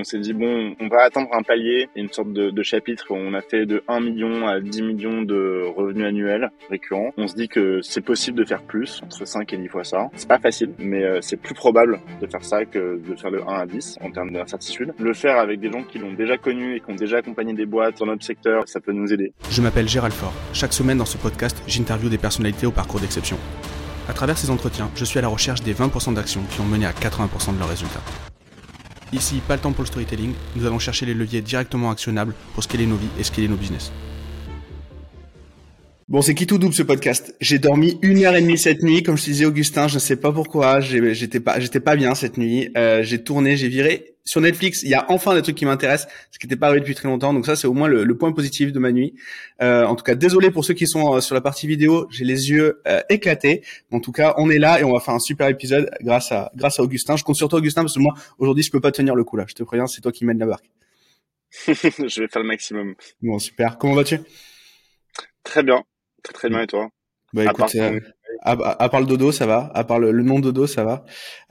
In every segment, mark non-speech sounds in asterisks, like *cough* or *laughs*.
on s'est dit bon, on va atteindre un palier, une sorte de, chapitre où on a fait de 1 million à 10 millions de revenus annuels récurrents. On se dit que c'est possible de faire plus, entre 5 et 10 fois ça. C'est pas facile, mais euh, c'est plus probable de faire ça que de faire de 1 à 10 en termes d'incertitude. Le faire avec des gens qui l'ont déjà connu et qui ont déjà accompagné des boîtes dans notre secteur, ça peut nous aider. Je m'appelle Gérald Fort. Chaque semaine dans ce podcast, j'interviewe des personnalités au parcours d'exception. À travers ces entretiens, je suis à la recherche des 20% d'actions qui ont mené à 80% de leurs résultats. Ici, pas le temps pour le storytelling, nous allons chercher les leviers directement actionnables pour scaler nos vies et scaler nos business. Bon, c'est qui tout double ce podcast? J'ai dormi une heure et demie cette nuit, comme je te disais Augustin, je ne sais pas pourquoi, j'étais pas, pas bien cette nuit. Euh, j'ai tourné, j'ai viré sur Netflix. Il y a enfin des trucs qui m'intéressent, ce qui n'était pas arrivé depuis très longtemps. Donc ça, c'est au moins le, point positif de ma nuit. Euh, en tout cas, désolé pour ceux qui sont euh, sur la partie vidéo, j'ai les yeux éclatés. En tout cas, on est là et on va faire un super épisode grâce à grâce à Augustin. Je compte sur toi, Augustin, parce que moi aujourd'hui, je peux pas tenir le coup là. Je te préviens, c'est toi qui mène la barque. *laughs* je vais faire le maximum. Bon, super. Comment vas-tu? Très bien. Très très bien et toi? Bah écoute, euh, à, part le dodo, ça va. À part le, le nom dodo, ça va.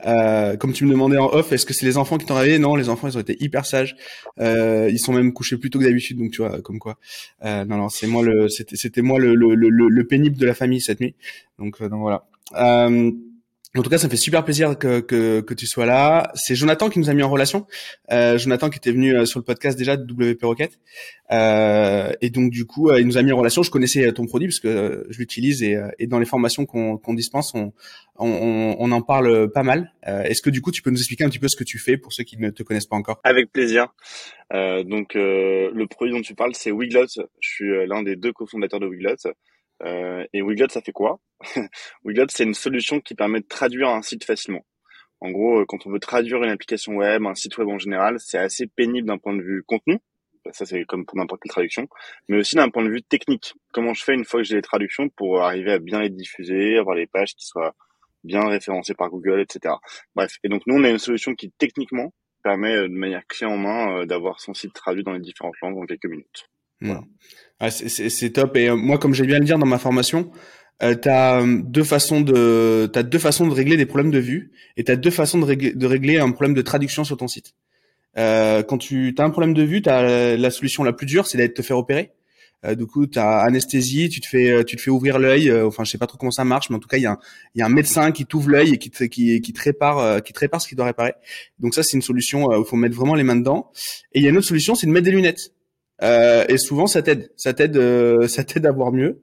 Euh, comme tu me demandais en off, est-ce que c'est les enfants qui t'ont réveillé? Non, les enfants, ils ont été hyper sages. Euh, ils sont même couchés plus tôt que d'habitude, donc tu vois, comme quoi. Euh, non, non, c'est moi le, c'était, moi le, le, le, le, pénible de la famille cette nuit. Donc, euh, donc voilà. Euh, en tout cas, ça me fait super plaisir que, que, que tu sois là. C'est Jonathan qui nous a mis en relation. Euh, Jonathan qui était venu euh, sur le podcast déjà de WP Rocket. Euh, et donc du coup, euh, il nous a mis en relation. Je connaissais ton produit parce que je l'utilise et, et, dans les formations qu'on qu'on dispense, on, on, on, en parle pas mal. Est-ce que du coup, tu peux nous expliquer un petit peu ce que tu fais pour ceux qui ne te connaissent pas encore? Avec plaisir. donc le produit dont tu parles, c'est Wiglot. Je suis l'un des deux cofondateurs de Wiglot. Euh, et Wiglot, ça fait quoi? *laughs* Wiglot, c'est une solution qui permet de traduire un site facilement. En gros, euh, quand on veut traduire une application web, un site web en général, c'est assez pénible d'un point de vue contenu. Ça, c'est comme pour n'importe quelle traduction. Mais aussi d'un point de vue technique. Comment je fais une fois que j'ai les traductions pour arriver à bien les diffuser, avoir les pages qui soient bien référencées par Google, etc. Bref. Et donc, nous, on a une solution qui, techniquement, permet euh, de manière clé en main d'avoir son site traduit dans les différentes langues en quelques minutes. Voilà. Ah, c'est top. Et euh, moi, comme j'ai bien le dire dans ma formation, euh, tu as euh, deux façons de as deux façons de régler des problèmes de vue et tu as deux façons de régler, de régler un problème de traduction sur ton site. Euh, quand tu as un problème de vue, tu as la solution la plus dure, c'est d'être te faire opérer. Euh, du coup, tu as anesthésie, tu te fais tu te fais ouvrir l'œil, enfin je sais pas trop comment ça marche, mais en tout cas, il y a un il y a un médecin qui t'ouvre l'œil et qui te qui, qui te répare qui te répare ce qui doit réparer. Donc ça c'est une solution il faut mettre vraiment les mains dedans. Et il y a une autre solution, c'est de mettre des lunettes. Euh, et souvent, ça t'aide, ça t'aide, euh, *laughs* ça t'aide à voir mieux.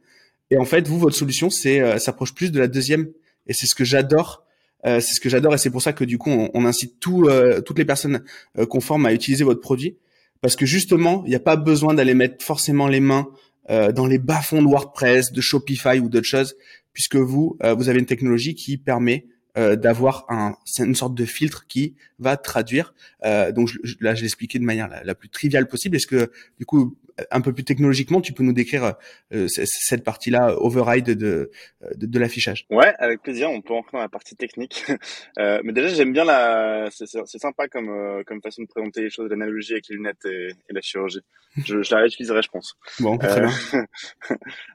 Et en fait, vous, votre solution, c'est euh, s'approche plus de la deuxième. Et c'est ce que j'adore. c'est ce que j'adore, et c'est pour ça que du coup, on, incite tout, toutes les personnes conformes à utiliser votre produit, parce que justement, il n'y a pas besoin d'aller mettre forcément les mains dans les bas-fonds de WordPress, de Shopify ou d'autres choses, puisque vous, vous avez une technologie qui permet euh, d'avoir un, une sorte de filtre qui va traduire. Euh, donc je, là, je l'ai expliqué de manière la, plus triviale possible. Est-ce que du coup, un peu plus technologiquement, tu peux nous décrire euh, cette partie-là, override de, de, de, l'affichage? Ouais, avec plaisir. On peut entrer dans la partie technique. *laughs* Euh, mais déjà, j'aime bien la. C'est sympa comme euh, comme façon de présenter les choses, l'analogie avec les lunettes et, et la chirurgie. Je, je la réutiliserai, je pense. Bon, très bien.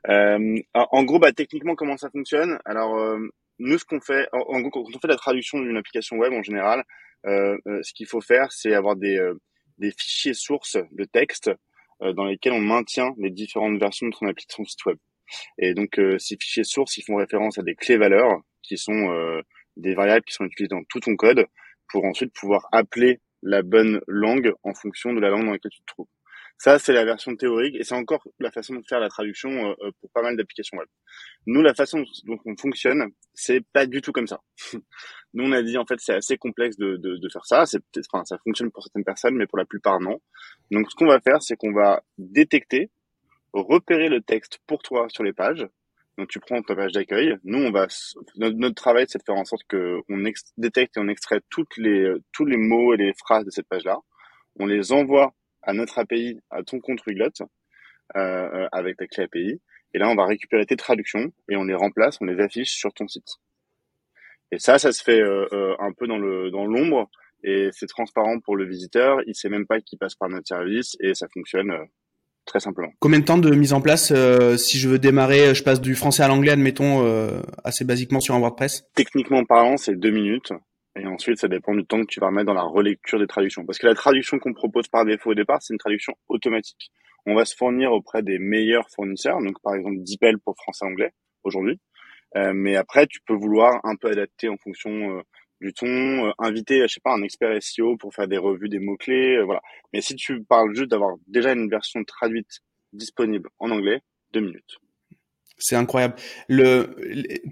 *laughs* en gros, bah techniquement, comment ça fonctionne? Alors nous, ce qu'on fait, en, quand on fait la traduction d'une application web en général, euh, euh, ce qu'il faut faire, c'est avoir des, euh, fichiers sources de texte dans lesquels on maintient les différentes versions de son application site web. Et donc, ces fichiers sources, ils font référence à des clés valeurs qui sont des variables qui sont utilisées dans tout ton code pour ensuite pouvoir appeler la bonne langue en fonction de la langue dans laquelle tu te trouves. Ça, c'est la version théorique et c'est encore la façon de faire la traduction euh, euh, pour pas mal d'applications web. Nous, la façon dont on fonctionne, c'est pas du tout comme ça. *laughs* Nous, on a dit en fait, c'est assez complexe de, de, de faire ça. C'est enfin, ça fonctionne pour certaines personnes, mais pour la plupart non. Donc, ce qu'on va faire, c'est qu'on va détecter, repérer le texte pour toi sur les pages. Donc, tu prends ta page d'accueil. Nous, on va notre, travail, c'est de faire en sorte que on détecte et on extrait toutes les tous les mots et les phrases de cette page-là. On les envoie à notre API, à ton compte Wiglot, euh, euh, avec ta clé API. Et là, on va récupérer tes traductions et on les remplace, on les affiche sur ton site. Et ça, ça se fait euh, euh un peu dans le dans l'ombre et c'est transparent pour le visiteur. Il sait même pas qu'il passe par notre service et ça fonctionne euh, très simplement. Combien de temps de mise en place euh, si je veux démarrer Je passe du français à l'anglais, admettons, assez basiquement sur un WordPress? Techniquement parlant, c'est deux minutes. Et ensuite, ça dépend du temps que tu vas mettre dans la relecture des traductions. Parce que la traduction qu'on propose par défaut au départ, c'est une traduction automatique. On va se fournir auprès des meilleurs fournisseurs, donc par exemple DeepL pour français-anglais aujourd'hui. Euh, mais après, tu peux vouloir un peu adapter en fonction euh, du ton, euh, inviter, je sais pas, un expert SEO pour faire des revues, des mots-clés, voilà. Mais si tu parles juste d'avoir déjà une version traduite disponible en anglais, deux minutes. C'est incroyable. Le,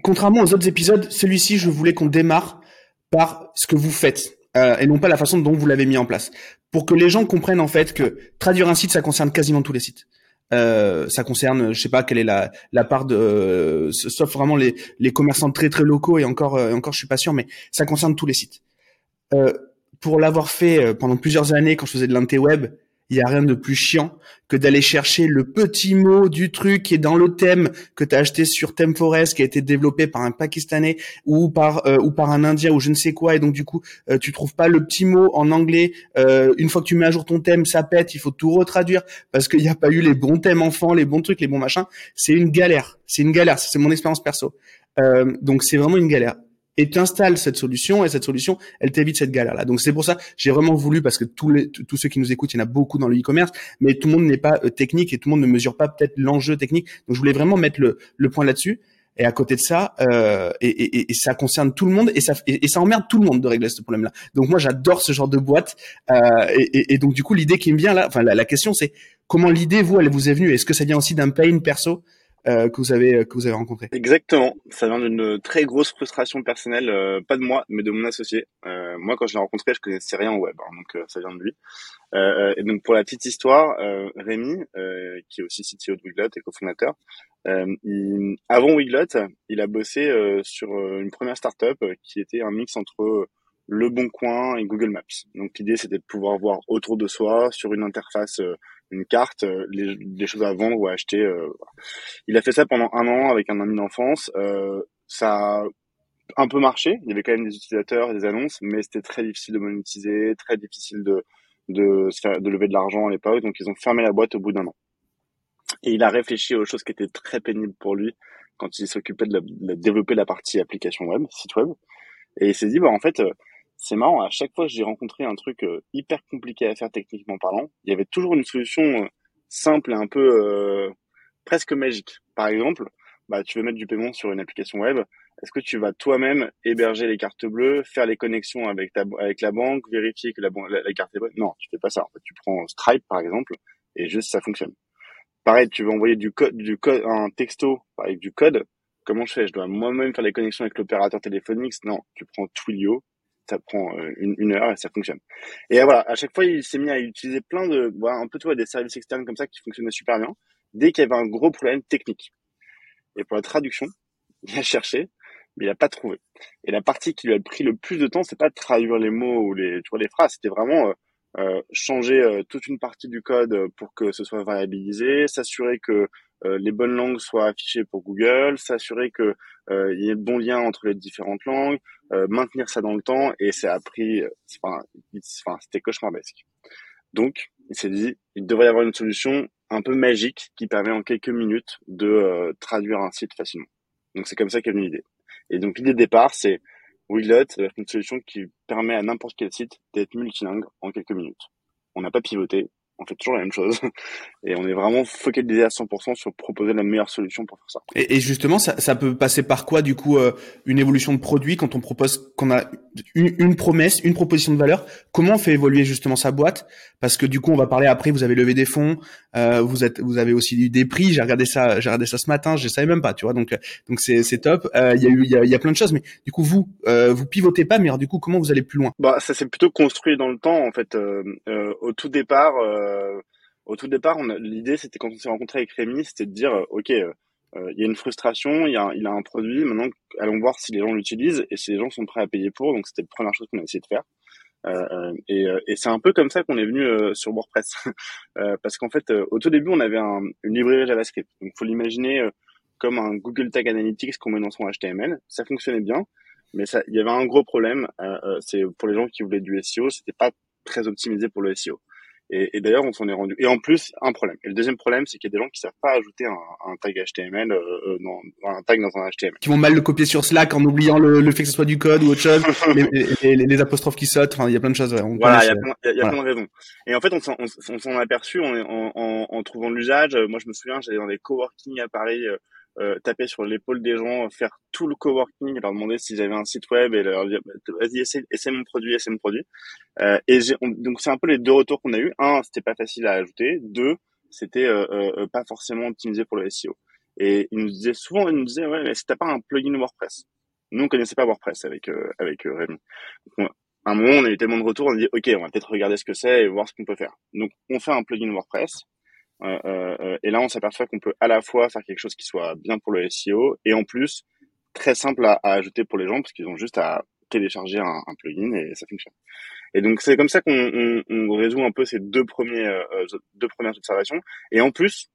contrairement aux autres épisodes, celui-ci, je voulais qu'on démarre par ce que vous faites euh, et non pas la façon dont vous l'avez mis en place, pour que les gens comprennent en fait que traduire un site, ça concerne quasiment tous les sites. Euh, ça concerne, je sais pas quelle est la, part de, euh, sauf vraiment les, commerçants très très locaux et encore euh, encore je suis pas sûr, mais ça concerne tous les sites. Euh, pour l'avoir fait pendant plusieurs années quand je faisais de l'interweb, il y a rien de plus chiant que d'aller chercher le petit mot du truc qui est dans le thème que tu as acheté sur ThemeForest qui a été développé par un pakistanais ou par euh, ou par un indien ou je ne sais quoi. Et donc du coup euh, tu trouves pas le petit mot en anglais. Euh, une fois que tu mets à jour ton thème ça pète il faut tout retraduire parce qu'il n'y a pas eu les bons thèmes enfants les bons trucs les bons machins. C'est une galère. C'est une galère. C'est mon expérience perso. Donc c'est vraiment une galère et tu installes cette solution et cette solution, elle t'évite cette galère-là. Donc c'est pour ça, j'ai vraiment voulu parce que tous les tous ceux qui nous écoutent, il y en a beaucoup dans le e-commerce, mais tout le monde n'est pas euh, technique et tout le monde ne mesure pas peut-être l'enjeu technique. Donc je voulais vraiment mettre le, le point là-dessus. Et à côté de ça, euh, et, et, et, ça concerne tout le monde et ça et, ça emmerde tout le monde de régler ce problème-là. Donc moi j'adore ce genre de boîte. Euh, et, donc du coup l'idée qui me vient là, enfin la question c'est comment l'idée vous elle vous est venue? Est-ce que ça vient aussi d'un pain perso? Euh, que vous avez que vous avez rencontré. Exactement, ça vient d'une très grosse frustration personnelle, euh, pas de moi, mais de mon associé. Euh, moi, quand je l'ai rencontré, je connaissais rien au web, hein, donc euh, ça vient de lui. et donc pour la petite histoire, Rémi, qui est aussi CTO de Wiglot et cofondateur, il, avant Wiglot, il a bossé sur une première startup qui était un mix entre le Bon Coin et Google Maps. Donc l'idée c'était de pouvoir voir autour de soi sur une interface une carte, euh, les, choses à vendre ou à acheter. Euh, il a fait ça pendant un an avec un ami d'enfance. Euh, ça a un peu marché. Il y avait quand même des utilisateurs des annonces, mais c'était très difficile de monétiser, très difficile de de, de lever de l'argent à l'époque. Donc ils ont fermé la boîte au bout d'un an. Et il a réfléchi aux choses qui étaient très pénibles pour lui quand il s'occupait de, de, développer la partie application web, site web. Et il s'est dit, bah en fait, c'est marrant, à chaque fois que j'ai rencontré un truc euh, hyper compliqué à faire techniquement parlant, il y avait toujours une solution euh, simple et un peu euh, presque magique. Par exemple, bah, tu veux mettre du paiement sur une application web, est-ce que tu vas toi-même héberger les cartes bleues, faire les connexions avec ta avec la banque, vérifier que la, la, carte est bonne? Non, tu fais pas ça. Tu prends Stripe par exemple et juste ça fonctionne. Pareil, tu veux envoyer du code, du code, un texto avec du code. Comment je fais? Je dois moi-même faire les connexions avec l'opérateur téléphonique? Non, tu prends Twilio, ça prend euh, une, heure et ça fonctionne. Et voilà, à chaque fois, il s'est mis à utiliser plein de, voilà, un peu toi, des services externes comme ça qui fonctionnaient super bien, dès qu'il y avait un gros problème technique. Et pour la traduction, *laughs* il a cherché, mais il n'a pas trouvé. Et la partie qui lui a pris le plus de temps, c'est pas de traduire les mots ou les, tu vois, les phrases, c'était vraiment euh, euh changer euh, toute une partie du code pour que ce soit variabilisé, s'assurer que les bonnes langues soient affichées pour Google, s'assurer que euh, il y ait de bons liens entre les différentes langues, euh, maintenir ça dans le temps et ça a pris, enfin, enfin c'était cauchemardesque. Donc, il s'est dit, il devrait y avoir une solution un peu magique qui permet en quelques minutes de traduire un site facilement. Donc c'est comme ça qu'est venue l'idée. Et donc l'idée de départ, c'est Wiglet, une solution qui permet à n'importe quel site d'être multilingue en quelques minutes. On n'a pas pivoté, on fait toujours la même chose. *laughs* Et on est vraiment focalisé à 100% sur proposer la meilleure solution pour faire ça. Et, justement, ça, peut passer par quoi, du coup, euh, une évolution de produit quand on propose, qu'on a une, promesse, une proposition de valeur Comment on fait évoluer justement sa boîte? Parce que du coup, on va parler après, vous avez levé des fonds, euh, vous êtes, vous avez aussi eu des prix. J'ai regardé ça, j'ai regardé ça ce matin, je savais même pas, tu vois. Donc, donc c'est, c'est top. Euh, il y a eu, il y a, plein de choses, mais du coup, vous, vous pivotez pas, mais alors, du coup, comment vous allez plus loin? Bah, ça s'est plutôt construit dans le temps, en fait. au tout départ euh, au tout départ, l'idée, c'était quand on s'est rencontré avec Rémi, c'était de dire, euh, ok, euh, il y a une frustration, il, y a, il a un produit, maintenant allons voir si les gens l'utilisent et si les gens sont prêts à payer pour. Donc c'était la première chose qu'on a essayé de faire. Euh, et, et c'est un peu comme ça qu'on est venu sur WordPress, *laughs* parce qu'en fait, au tout début, on avait un, une librairie JavaScript. Donc faut l'imaginer comme un Google Tag Analytics qu'on met dans son HTML. Ça fonctionnait bien, mais il y avait un gros problème. c'est pour les gens qui voulaient du SEO, c'était pas très optimisé pour le SEO. Et, et d'ailleurs, on s'en est rendu. Et en plus, un problème. Et le deuxième problème, c'est qu'il y a des gens qui savent pas ajouter un, un tag HTML, euh, dans, un tag dans un HTML. Qui vont mal le copier sur Slack en oubliant le, le fait que ce soit du code ou autre chose, *laughs* les, les, les, apostrophes qui sautent. Enfin, il y a plein de choses. Ouais, voilà, il y a, plein, y a, plein de raisons. Et en fait, on s'en, on, s'en a aperçu en, en, en, en trouvant l'usage. Moi, je me souviens, j'allais dans des coworking à Paris. Euh, euh, taper sur l'épaule des gens, faire tout le coworking, leur demander s'ils avaient un site web et leur dire bah, vas-y essaie, essaie mon produit, essaie mon produit. Euh, et donc c'est un peu les deux retours qu'on a eu. Un, c'était pas facile à ajouter. Deux, c'était euh, euh, pas forcément optimisé pour le SEO. Et ils nous disaient souvent, ils nous disaient ouais mais si t'as pas un plugin WordPress. Nous on connaissait pas WordPress avec euh, avec Rémi. Un moment, on a eu tellement de retours, on a dit, OK, on va peut-être regarder ce que c'est et voir ce qu'on peut faire. Donc, on fait un plugin WordPress. Euh, euh, et là, on s'aperçoit qu'on peut à la fois faire quelque chose qui soit bien pour le SEO et en plus très simple à, à ajouter pour les gens parce qu'ils ont juste à télécharger un, un, plugin et ça fonctionne. Et donc c'est comme ça qu'on on, on résout un peu ces deux premiers euh, deux premières observations. Et en plus,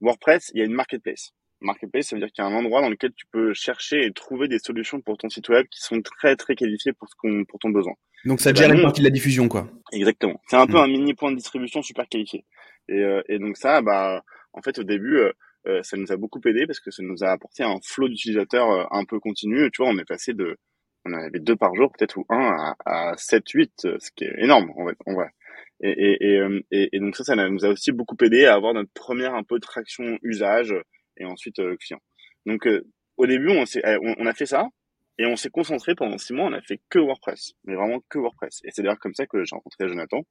WordPress, il y a une marketplace. Marketplace, ça veut dire qu'il y a un endroit dans lequel tu peux chercher et trouver des solutions pour ton site web qui sont très très qualifiées pour ce qu'on pour ton besoin. Donc ça gère une partie de la diffusion, quoi. Exactement. C'est un peu hmm. un mini point de distribution super qualifié. Et, euh, et donc ça, bah, en fait, au début, euh, euh, ça nous a beaucoup aidé parce que ça nous a apporté un flot d'utilisateurs un peu continu. Tu vois, on est passé de, on en avait deux par jour peut-être ou un à, à 7, 8, ce qui est énorme en fait. En vrai. Et, et, et, et, donc ça, ça nous a aussi beaucoup aidé à avoir notre première un peu de traction usage et ensuite client. Donc au début, on, on, on a fait ça. Et on s'est concentré pendant six mois, on a fait que WordPress, mais vraiment que WordPress. Et c'est d'ailleurs comme ça que j'ai rencontré Jonathan,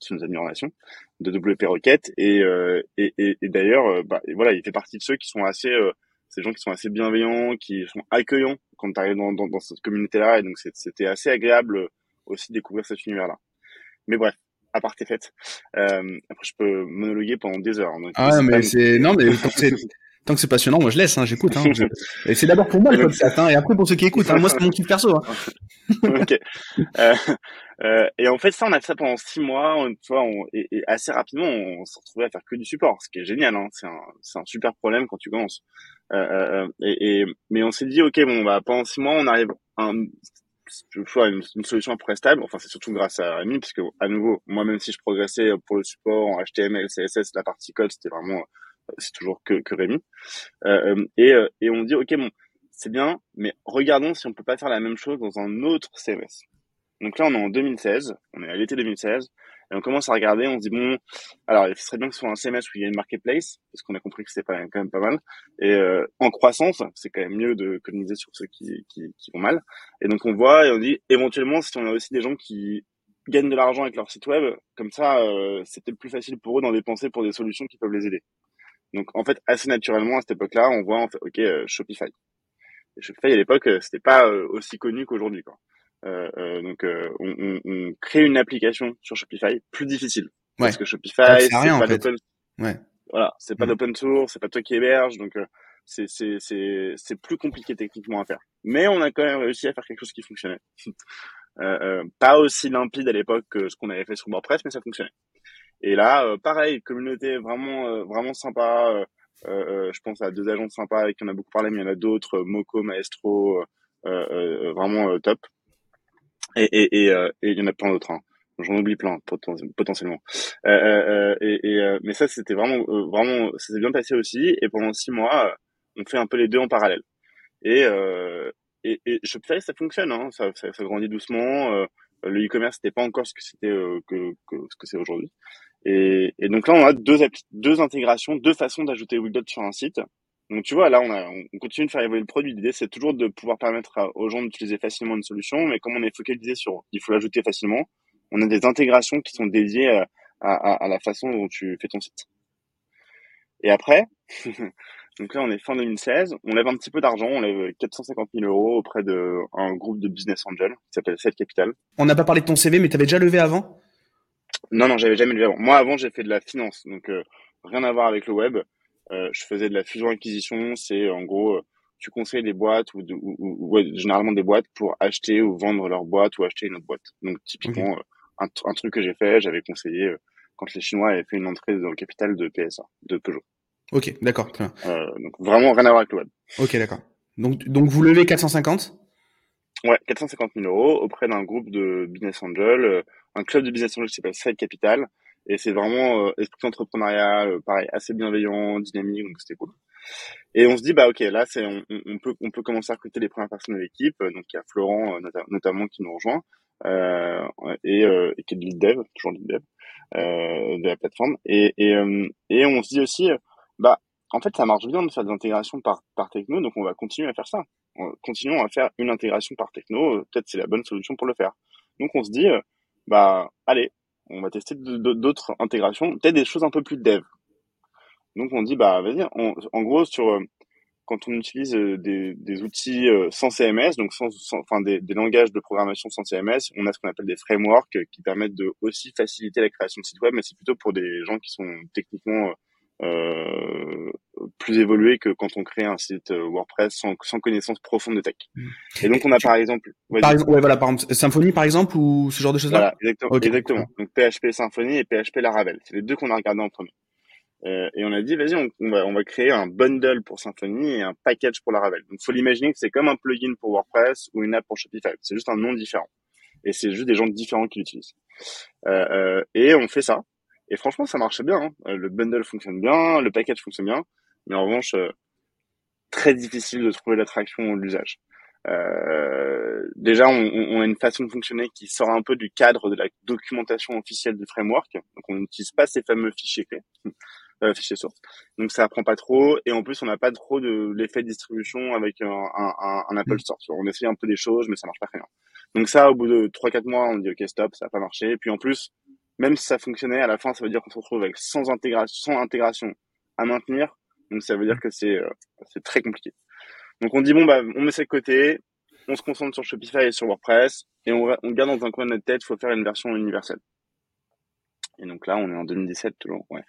qui nous a mis en relation, de WP Rocket. Et, euh, et, et, et d'ailleurs, euh, bah, voilà, il fait partie de ceux qui sont assez, euh, ces gens qui sont assez bienveillants, qui sont accueillants quand tu arrives dans, dans, dans, cette communauté-là. Et donc c'était assez agréable aussi de découvrir cet univers-là. Mais bref, à part tes fêtes. Euh, après, je peux monologuer pendant des heures. Donc, ah, mais c'est, non, mais *laughs* tant que c'est passionnant, moi je laisse, hein, j'écoute. Hein, *laughs* Et c'est d'abord pour moi le podcast, hein, et après pour ceux qui écoutent. Hein, moi c'est mon kiff perso. Hein. *laughs* ok. Euh, euh, et en fait, ça, on a fait ça pendant six mois. On, tu vois, on, et, et, assez rapidement, on s'est retrouvé à faire que du support, ce qui est génial. Hein. C'est un, un super problème quand tu commences. Euh, euh et, et, mais on s'est dit, ok, bon, bah pendant six mois, on arrive à un, une, une solution à peu près stable. Enfin, c'est surtout grâce à Rémi, parce que à nouveau, moi, même si je progressais pour le support en HTML, CSS, la partie code, c'était vraiment c'est toujours que, que Rémi. Euh, euh, et, euh, et on dit, ok, bon, c'est bien, mais regardons si on peut pas faire la même chose dans un autre CMS. Donc là, on est en 2016, on est à l'été 2016, et on commence à regarder, on se dit, bon, alors il serait bien que ce soit un CMS où il y a une marketplace, parce qu'on a compris que c'était quand même pas mal, et euh, en croissance, c'est quand même mieux de coloniser sur ceux qui, qui, qui, vont mal. Et donc on voit, et on dit, éventuellement, si on a aussi des gens qui gagnent de l'argent avec leur site web, comme ça, euh, c'est peut-être plus facile pour eux d'en dépenser pour des solutions qui peuvent les aider. Donc en fait, assez naturellement à cette époque-là, on voit en fait, ok, euh, Shopify. Et Shopify à l'époque, euh, c'était pas euh, aussi connu qu'aujourd'hui. Quoi. Euh, donc on, on, on, crée une application sur Shopify plus difficile ouais. parce que Shopify, c'est pas d'open. Ouais. Voilà, c'est pas mm. d'open source, c'est pas toi qui héberge, donc c'est c'est c'est c'est plus compliqué techniquement à faire. Mais on a quand même réussi à faire quelque chose qui fonctionnait. *laughs* euh, pas aussi limpide à l'époque que ce qu'on avait fait sur WordPress, mais ça fonctionnait. Et là, euh, pareil, communauté vraiment euh, vraiment sympa. Euh, je pense à deux agents sympas avec qui on a beaucoup parlé, mais il y en a d'autres, Moco, Maestro, vraiment top. Et et et, il y en a plein d'autres. Hein. J'en oublie plein potentiellement. et, et mais ça c'était vraiment vraiment ça s'est bien passé aussi. Et pendant six mois, on fait un peu les deux en parallèle. Et et, et Shopify ça fonctionne, hein, ça, ça, ça grandit doucement. le e-commerce n'était pas encore ce que c'était que, que, ce que c'est aujourd'hui. Et, et, donc là, on a deux, deux intégrations, deux façons d'ajouter Widget sur un site. Donc tu vois, là, on, a, on continue de faire évoluer le produit. L'idée, c'est toujours de pouvoir permettre aux gens d'utiliser facilement une solution, mais comme on est focalisé sur il faut l'ajouter facilement, on a des intégrations qui sont dédiées à, à, à la façon dont tu fais ton site. Et après, *laughs* donc là, on est fin 2016, on lève un petit peu d'argent, on lève 450 000 euros auprès d'un groupe de business angel qui s'appelle Set Capital. On n'a pas parlé de ton CV, mais tu avais déjà levé avant? Non, non, j'avais jamais levé avant. Moi, avant, j'ai fait de la finance, donc euh, rien à voir avec le web. Euh, je faisais de la fusion-acquisition. C'est en gros, euh, tu conseilles des boîtes ou, de, ou, ou généralement des boîtes pour acheter ou vendre leur boîte ou acheter une autre boîte. Donc typiquement, un, un, truc que j'ai fait, j'avais conseillé quand les Chinois avaient fait une entrée dans le capital de PSA, de Peugeot. Ok, d'accord. donc vraiment rien à voir avec le web. Ok, d'accord. Donc, donc vous levez 450 Ouais, 450 000 euros auprès d'un groupe de business angel, euh, un club de business angel qui s'appelle Side Capital. Et c'est vraiment esprit entrepreneurial, pareil, assez bienveillant, dynamique, donc c'était cool. Et on se dit bah ok là c'est on, on, peut on peut commencer à recruter les premières personnes de l'équipe donc il y a Florent notamment qui nous rejoint euh, et, euh, et qui est de lead dev toujours lead dev euh, de la plateforme et et, et on se dit aussi bah en fait ça marche bien de faire des intégrations par par techno donc on va continuer à faire ça continuons à faire une intégration par techno peut-être c'est la bonne solution pour le faire. Donc on se dit bah allez on va tester d'autres intégrations peut-être des choses un peu plus dev. Donc on dit bah vas-y, en gros sur euh, quand on utilise euh, des, outils euh, sans CMS, donc sans, enfin des, des, langages de programmation sans CMS, on a ce qu'on appelle des frameworks qui permettent de aussi faciliter la création de sites web, mais c'est plutôt pour des gens qui sont techniquement euh, plus évolués que quand on crée un site WordPress sans, sans connaissance profonde de tech. Mmh. Et donc on a par exemple, par exemple, ouais, voilà, par exemple, Symfony par exemple ou ce genre de choses-là. Voilà, exactement, exactement. Donc PHP Symfony et PHP Laravel, c'est les deux qu'on a regardé en premier. Euh, et on a dit, vas-y, on, va, on va créer un bundle pour Symfony et un package pour Laravel. Donc, faut l'imaginer que c'est comme un plugin pour WordPress ou une app pour Shopify. C'est juste un nom différent. Et c'est juste des gens différents qui l'utilisent. Euh, euh, et on fait ça. Et franchement, ça marche bien. Hein. Le bundle fonctionne bien, le package fonctionne bien. Mais en revanche, très difficile de trouver l'attraction ou l'usage. Euh, déjà, on, on, a une façon de fonctionner qui sort un peu du cadre de la documentation officielle du framework. Donc, on n'utilise pas ces fameux fichiers clés. *laughs* euh, fichier source. Donc ça apprend pas trop et en plus on n'a pas trop de l'effet de distribution avec un, un, un Apple mm. Store. On essaye un peu des choses mais ça marche pas très bien. Donc ça au bout de 3-4 mois on dit ok stop ça a pas marché. Et puis en plus même si ça fonctionnait à la fin ça veut dire qu'on se retrouve avec sans intégration, sans intégration à maintenir. Donc ça veut dire que c'est euh, c'est très compliqué. Donc on dit bon bah on met ça de côté, on se concentre sur Shopify et sur WordPress et on, on garde dans un coin de notre tête, il faut faire une version universelle. Et donc là, on est en 2017 toujours, ouais.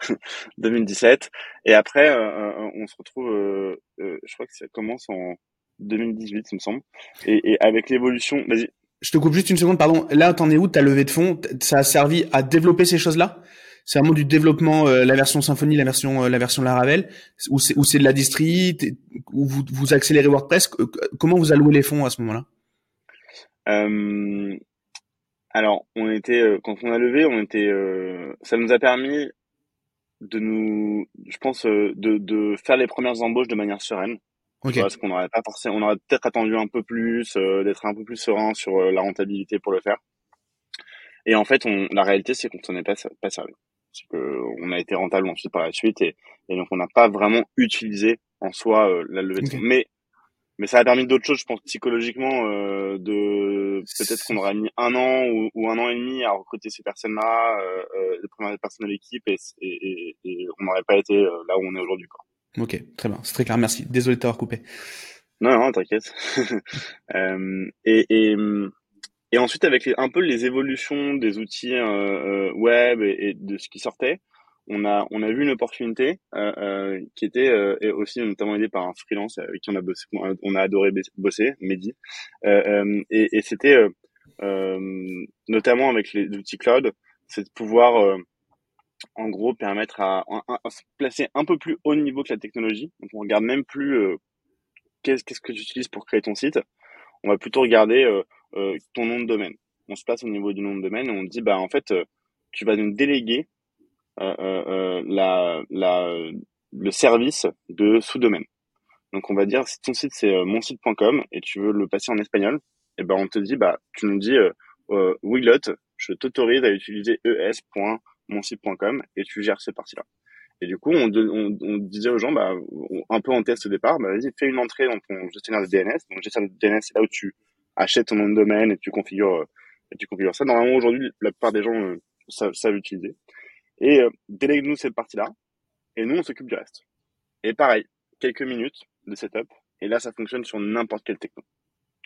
*laughs* 2017. Et après, euh, euh, on se retrouve, euh, je crois que ça commence en 2018, il me semble. Et, et avec l'évolution, vas-y. Je te coupe juste une seconde, pardon. Là, t'en es où Ta levée de fonds, ça a servi à développer ces choses-là? C'est vraiment du développement, la version Symfony, la version, la version Laravel, ou c'est, de la distri, ou vous, vous accélérez WordPress? Comment vous allouez les fonds à ce moment-là? Alors, on était euh, quand on a levé, on était, euh, ça nous a permis de nous, je pense, euh, de faire les premières embauches de manière sereine. Parce qu'on n'aurait pas forcément, on aurait peut-être attendu un peu plus, d'être un peu plus serein sur la rentabilité pour le faire. Et en fait, on, la réalité, c'est qu'on s'en est pas, pas sérieux. Parce que on a été rentable ensuite par la suite et, et donc on n'a pas vraiment utilisé en soi la levée de fonds. Mais mais ça a permis d'autres choses, je pense psychologiquement, euh, de peut-être qu'on aurait mis un an ou, un an et demi à recruter ces personnes-là, euh, euh, les premières personnes de l'équipe, et, et, et, on n'aurait pas été euh, là où on est aujourd'hui. Quoi. Ok, très bien, c'est très clair, merci. Désolé de t'avoir coupé. Non, non, t'inquiète. *laughs* euh, et, et, et ensuite, avec un peu les évolutions des outils euh, web et, de ce qui sortait, on a on a vu une opportunité euh, euh, qui était euh, et aussi notamment aidée par un freelance avec qui on a bossé, on a adoré bosser, Mehdi, et c'était notamment avec les outils cloud, c'est de pouvoir en gros permettre à, se placer un peu plus haut niveau que la technologie. Donc on regarde même plus qu'est-ce qu'est-ce que tu utilises pour créer ton site. On va plutôt regarder ton nom de domaine. On se place au niveau du nom de domaine et on dit bah en fait tu vas nous déléguer euh, euh, euh, la, la, le service de sous-domaine. Donc on va dire si ton site c'est monsite.com et tu veux le passer en espagnol, et eh ben on te dit bah tu nous dis euh, Wiglot, je t'autorise à utiliser es.monsite.com et tu gères cette partie-là. Et du coup, on, on, on, disait aux gens, bah, un peu en test au départ, bah, vas-y, fais une entrée dans ton gestionnaire de DNS. Donc, gestionnaire de DNS, c'est là où tu achètes ton nom de domaine et tu configures, et tu configures ça. Normalement, aujourd'hui, la plupart des gens savent, savent l'utiliser. Et euh, délègue-nous cette partie-là, et nous, on s'occupe du reste. Et pareil, quelques minutes de setup, et là, ça fonctionne sur n'importe quel techno.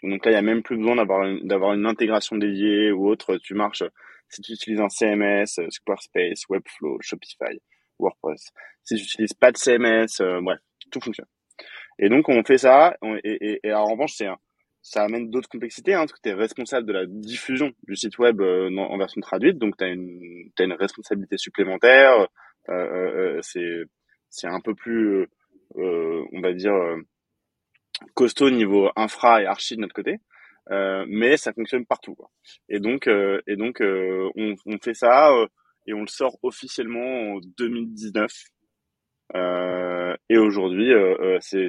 Donc là, il n'y a même plus besoin d'avoir une, d'avoir une intégration dédiée ou autre. Tu marches, si tu utilises un CMS, euh, Squarespace, Webflow, Shopify, WordPress. Si tu n'utilises pas de CMS, euh, bref, tout fonctionne. Et donc, on fait ça, et, et, et en revanche, c'est ça amène d'autres complexités, hein, parce que tu es responsable de la diffusion du site web euh, en version traduite, donc tu as une, as une responsabilité supplémentaire. Euh, euh, c'est un peu plus, on va dire, costaud niveau infra et archi de notre côté, mais ça fonctionne partout. Quoi. Et donc, et donc on, on, fait ça. et on le sort officiellement en 2019. Euh, et aujourd'hui, euh, euh, c'est,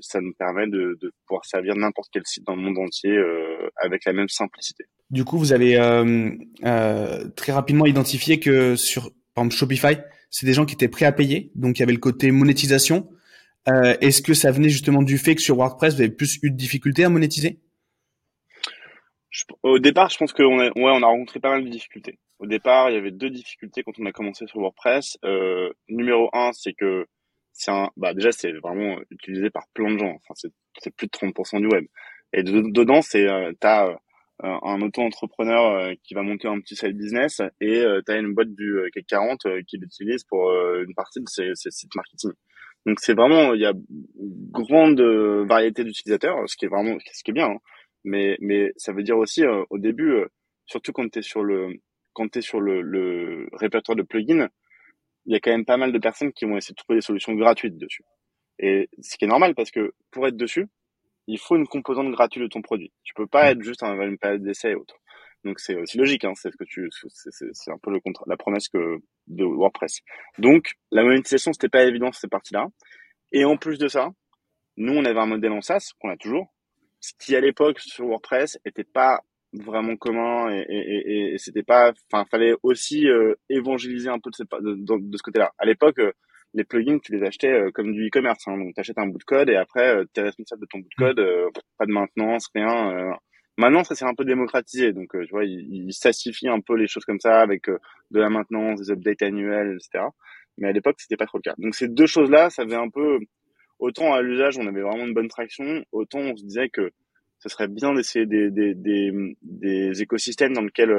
ça nous permet de, de pouvoir servir n'importe quel site dans le monde entier euh, avec la même simplicité. Du coup, vous avez très rapidement identifié que sur, par exemple, Shopify, c'est des gens qui étaient prêts à payer, donc il y avait le côté monétisation. est-ce que ça venait justement du fait que sur WordPress, vous avez plus eu de difficultés à monétiser? Au départ, je pense qu'on a, ouais, on a rencontré pas mal de difficultés. Au départ, il y avait deux difficultés quand on a commencé sur WordPress. Euh, numéro un, c'est que c'est un, bah déjà c'est vraiment utilisé par plein de gens. Enfin, c'est, plus de 30% du web. Et dedans, c'est euh, t'as euh, un auto-entrepreneur euh, qui va monter un petit side business et euh, t'as une boîte du CAC 40 qui l'utilise pour une partie de ses, ses sites marketing. Donc c'est vraiment il y a grande variété d'utilisateurs, ce qui est vraiment ce qui est bien. Hein mais mais ça veut dire aussi euh, au début, euh, surtout quand tu es sur le quand tu sur le, le répertoire de plugins, il y a quand même pas mal de personnes qui vont essayer de trouver des solutions gratuites dessus. Et ce qui est normal parce que pour être dessus, il faut une composante gratuite de ton produit. Tu peux pas être juste dans une période d'essai et autre. Donc c'est aussi logique, hein, c'est ce que tu, c'est un peu le contrat, la promesse que de WordPress. Donc la monétisation c'était pas évident cette partie-là. Et en plus de ça, nous on avait un modèle en SaaS qu'on a toujours, ce qui à l'époque sur WordPress était pas vraiment commun et, et, et, c'était pas enfin fallait aussi euh, évangéliser un peu de, de, de ce côté-là. À l'époque euh, les plugins tu les achetais euh, comme du e-commerce hein, donc tu achètes un bout de code et après tu es responsable de ton bout de code pas de maintenance rien maintenant ça s'est un peu démocratisé. Donc tu vois il, il un peu les choses comme ça avec de la maintenance des updates annuels etc mais à l'époque c'était pas trop le cas. Donc ces deux choses là ça faisait un peu autant à l'usage on avait vraiment une bonne traction, autant on se disait que ce serait bien d'essayer des, des, des, des, écosystèmes dans lesquels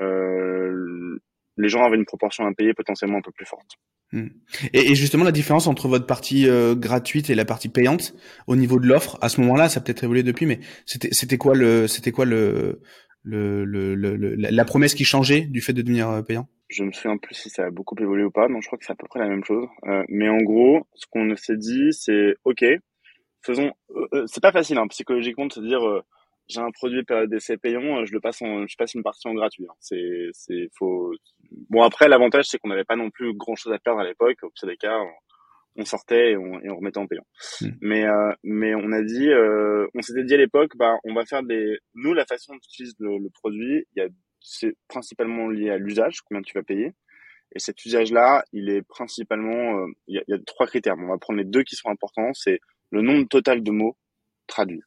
euh, les gens avaient une proportion à payer potentiellement un peu plus forte. Hmm. Et, justement, la différence entre votre partie euh, gratuite et la partie payante au niveau de l'offre, à ce moment-là, ça a peut-être évolué depuis, mais c'était c'était quoi le c'était quoi le, le, le, le, la promesse qui changeait du fait de devenir euh, payant? Je me souviens plus si ça a beaucoup évolué ou pas. Non, je crois que c'est à peu près la même chose. Euh, mais en gros, ce qu'on s'est dit, c'est OK, faisons. Euh, euh, c'est pas facile hein, psychologiquement de se dire j'ai un produit période d'essai payant, je le passe en, je passe une partie en gratuit. Hein. C'est, c'est faut. Bon après, l'avantage c'est qu'on n'avait pas non plus grand chose à perdre à l'époque. Au pire des cas, on, sortait et on, et on, remettait en payant. Hmm. Mais mais on a dit, on s'était dit à l'époque, bah on va faire des. Nous, la façon d'utiliser le, le produit, il y a c'est principalement lié à l'usage, combien tu vas payer. Et cet usage-là, il est principalement, euh, il y, a, trois critères. On va prendre les deux qui sont importants. C'est le nombre total de mots traduits.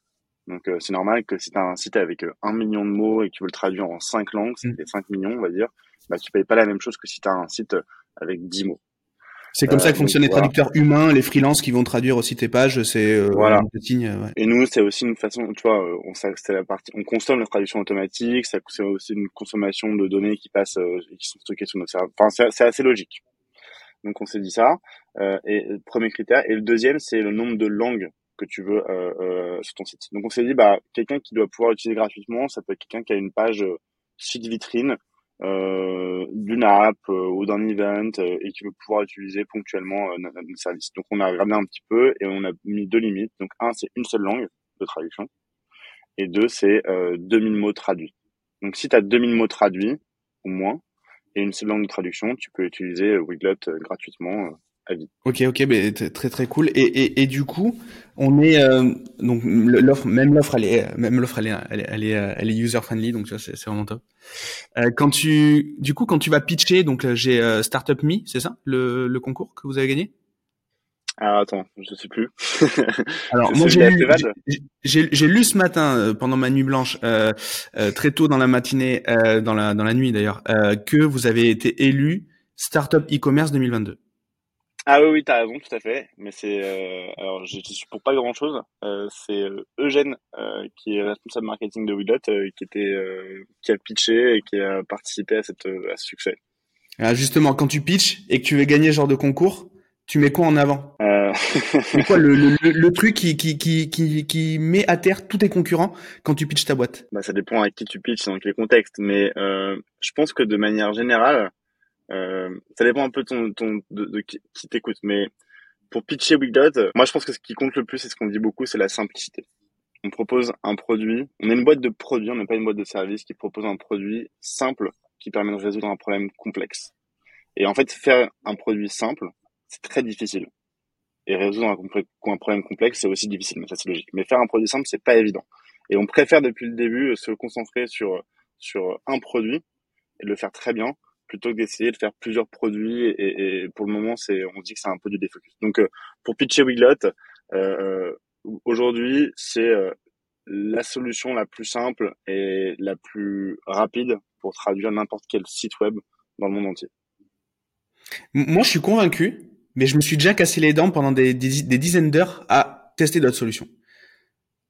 Donc euh, c'est normal que si tu as un site avec euh, un million de mots et que tu veux le traduire en cinq langues, c'est mmh. 5 millions, on va dire, bah tu payes pas la même chose que si tu as un site avec 10 mots. C'est comme ça que euh, fonctionnent les traducteurs humains, les freelances qui vont traduire aussi tes pages. C'est euh, voilà. Ouais. Et nous, c'est aussi une façon, tu vois, on c'est la partie, on consomme la traduction automatique. C'est aussi une consommation de données qui passent, euh, qui sont stockées sur nos serveurs. Enfin, c'est assez logique. Donc, on s'est dit ça. Euh, et le premier critère. Et le deuxième, c'est le nombre de langues que tu veux euh, euh, sur ton site. Donc, on s'est dit, bah, quelqu'un qui doit pouvoir utiliser gratuitement, ça peut être quelqu'un qui a une page site vitrine euh, d'une app euh, ou d'un event euh, et qui veut pouvoir utiliser ponctuellement notre, service. Donc on a regardé un petit peu et on a mis deux limites. Donc un, c'est une seule langue de traduction et deux, c'est 2000 mots traduits. Donc si tu as 2000 mots traduits ou moins et une seule langue de traduction, tu peux utiliser Wiglot gratuitement Ok, ok, mais très très cool. Et, et, et du coup, on est euh, donc l'offre, même l'offre, elle est, même l'offre, elle est, elle est, elle est, est user friendly, donc ça c'est vraiment top. Euh, quand tu, du coup, quand tu vas pitcher, donc euh, j'ai euh, Startup Me, c'est ça, le, le concours que vous avez gagné? Ah, attends, je sais plus. *laughs* Alors moi j'ai lu, j'ai lu ce matin euh, pendant ma nuit blanche, euh, très tôt dans la matinée, dans la dans la nuit d'ailleurs, que vous avez été élu Startup e-commerce 2022. Ah oui, oui, t'as raison, tout à fait. Mais c'est euh, alors je suis pour pas grand chose. Euh, c'est euh, Eugène euh, qui est responsable marketing de Widot, euh, qui était qui a pitché et qui a participé à cette à ce succès. Ah, justement, quand tu pitches et que tu veux gagner ce genre de concours, tu mets quoi en avant? C'est quoi *laughs* le, le, le, truc qui, qui, qui, qui, qui met à terre tous tes concurrents quand tu pitches ta boîte? Bah, Ça dépend à qui tu pitches, dans quel contexte. Mais je pense que de manière générale, euh, ça dépend un peu de, ton, ton, de, qui, t'écoute, mais pour pitcher Wigdot, moi je pense que ce qui compte le plus et ce qu'on dit beaucoup, c'est la simplicité. On propose un produit, on est une boîte de produits, on n'est pas une boîte de services qui propose un produit simple qui permet de résoudre un problème complexe. Et en fait, faire un produit simple, c'est très difficile. Et résoudre un, un problème complexe, c'est aussi difficile, mais ça c'est logique. Mais faire un produit simple, c'est pas évident. Et on préfère depuis le début se concentrer sur sur un produit et le faire très bien plutôt que d'essayer de faire plusieurs produits et, et, pour le moment c'est on dit que c'est un peu du défocus. Donc euh, pour pitcher Wiglot euh, aujourd'hui c'est euh, la solution la plus simple et la plus rapide pour traduire n'importe quel site web dans le monde entier. Moi je suis convaincu mais je me suis déjà cassé les dents pendant des, des dizaines d'heures à tester d'autres solutions.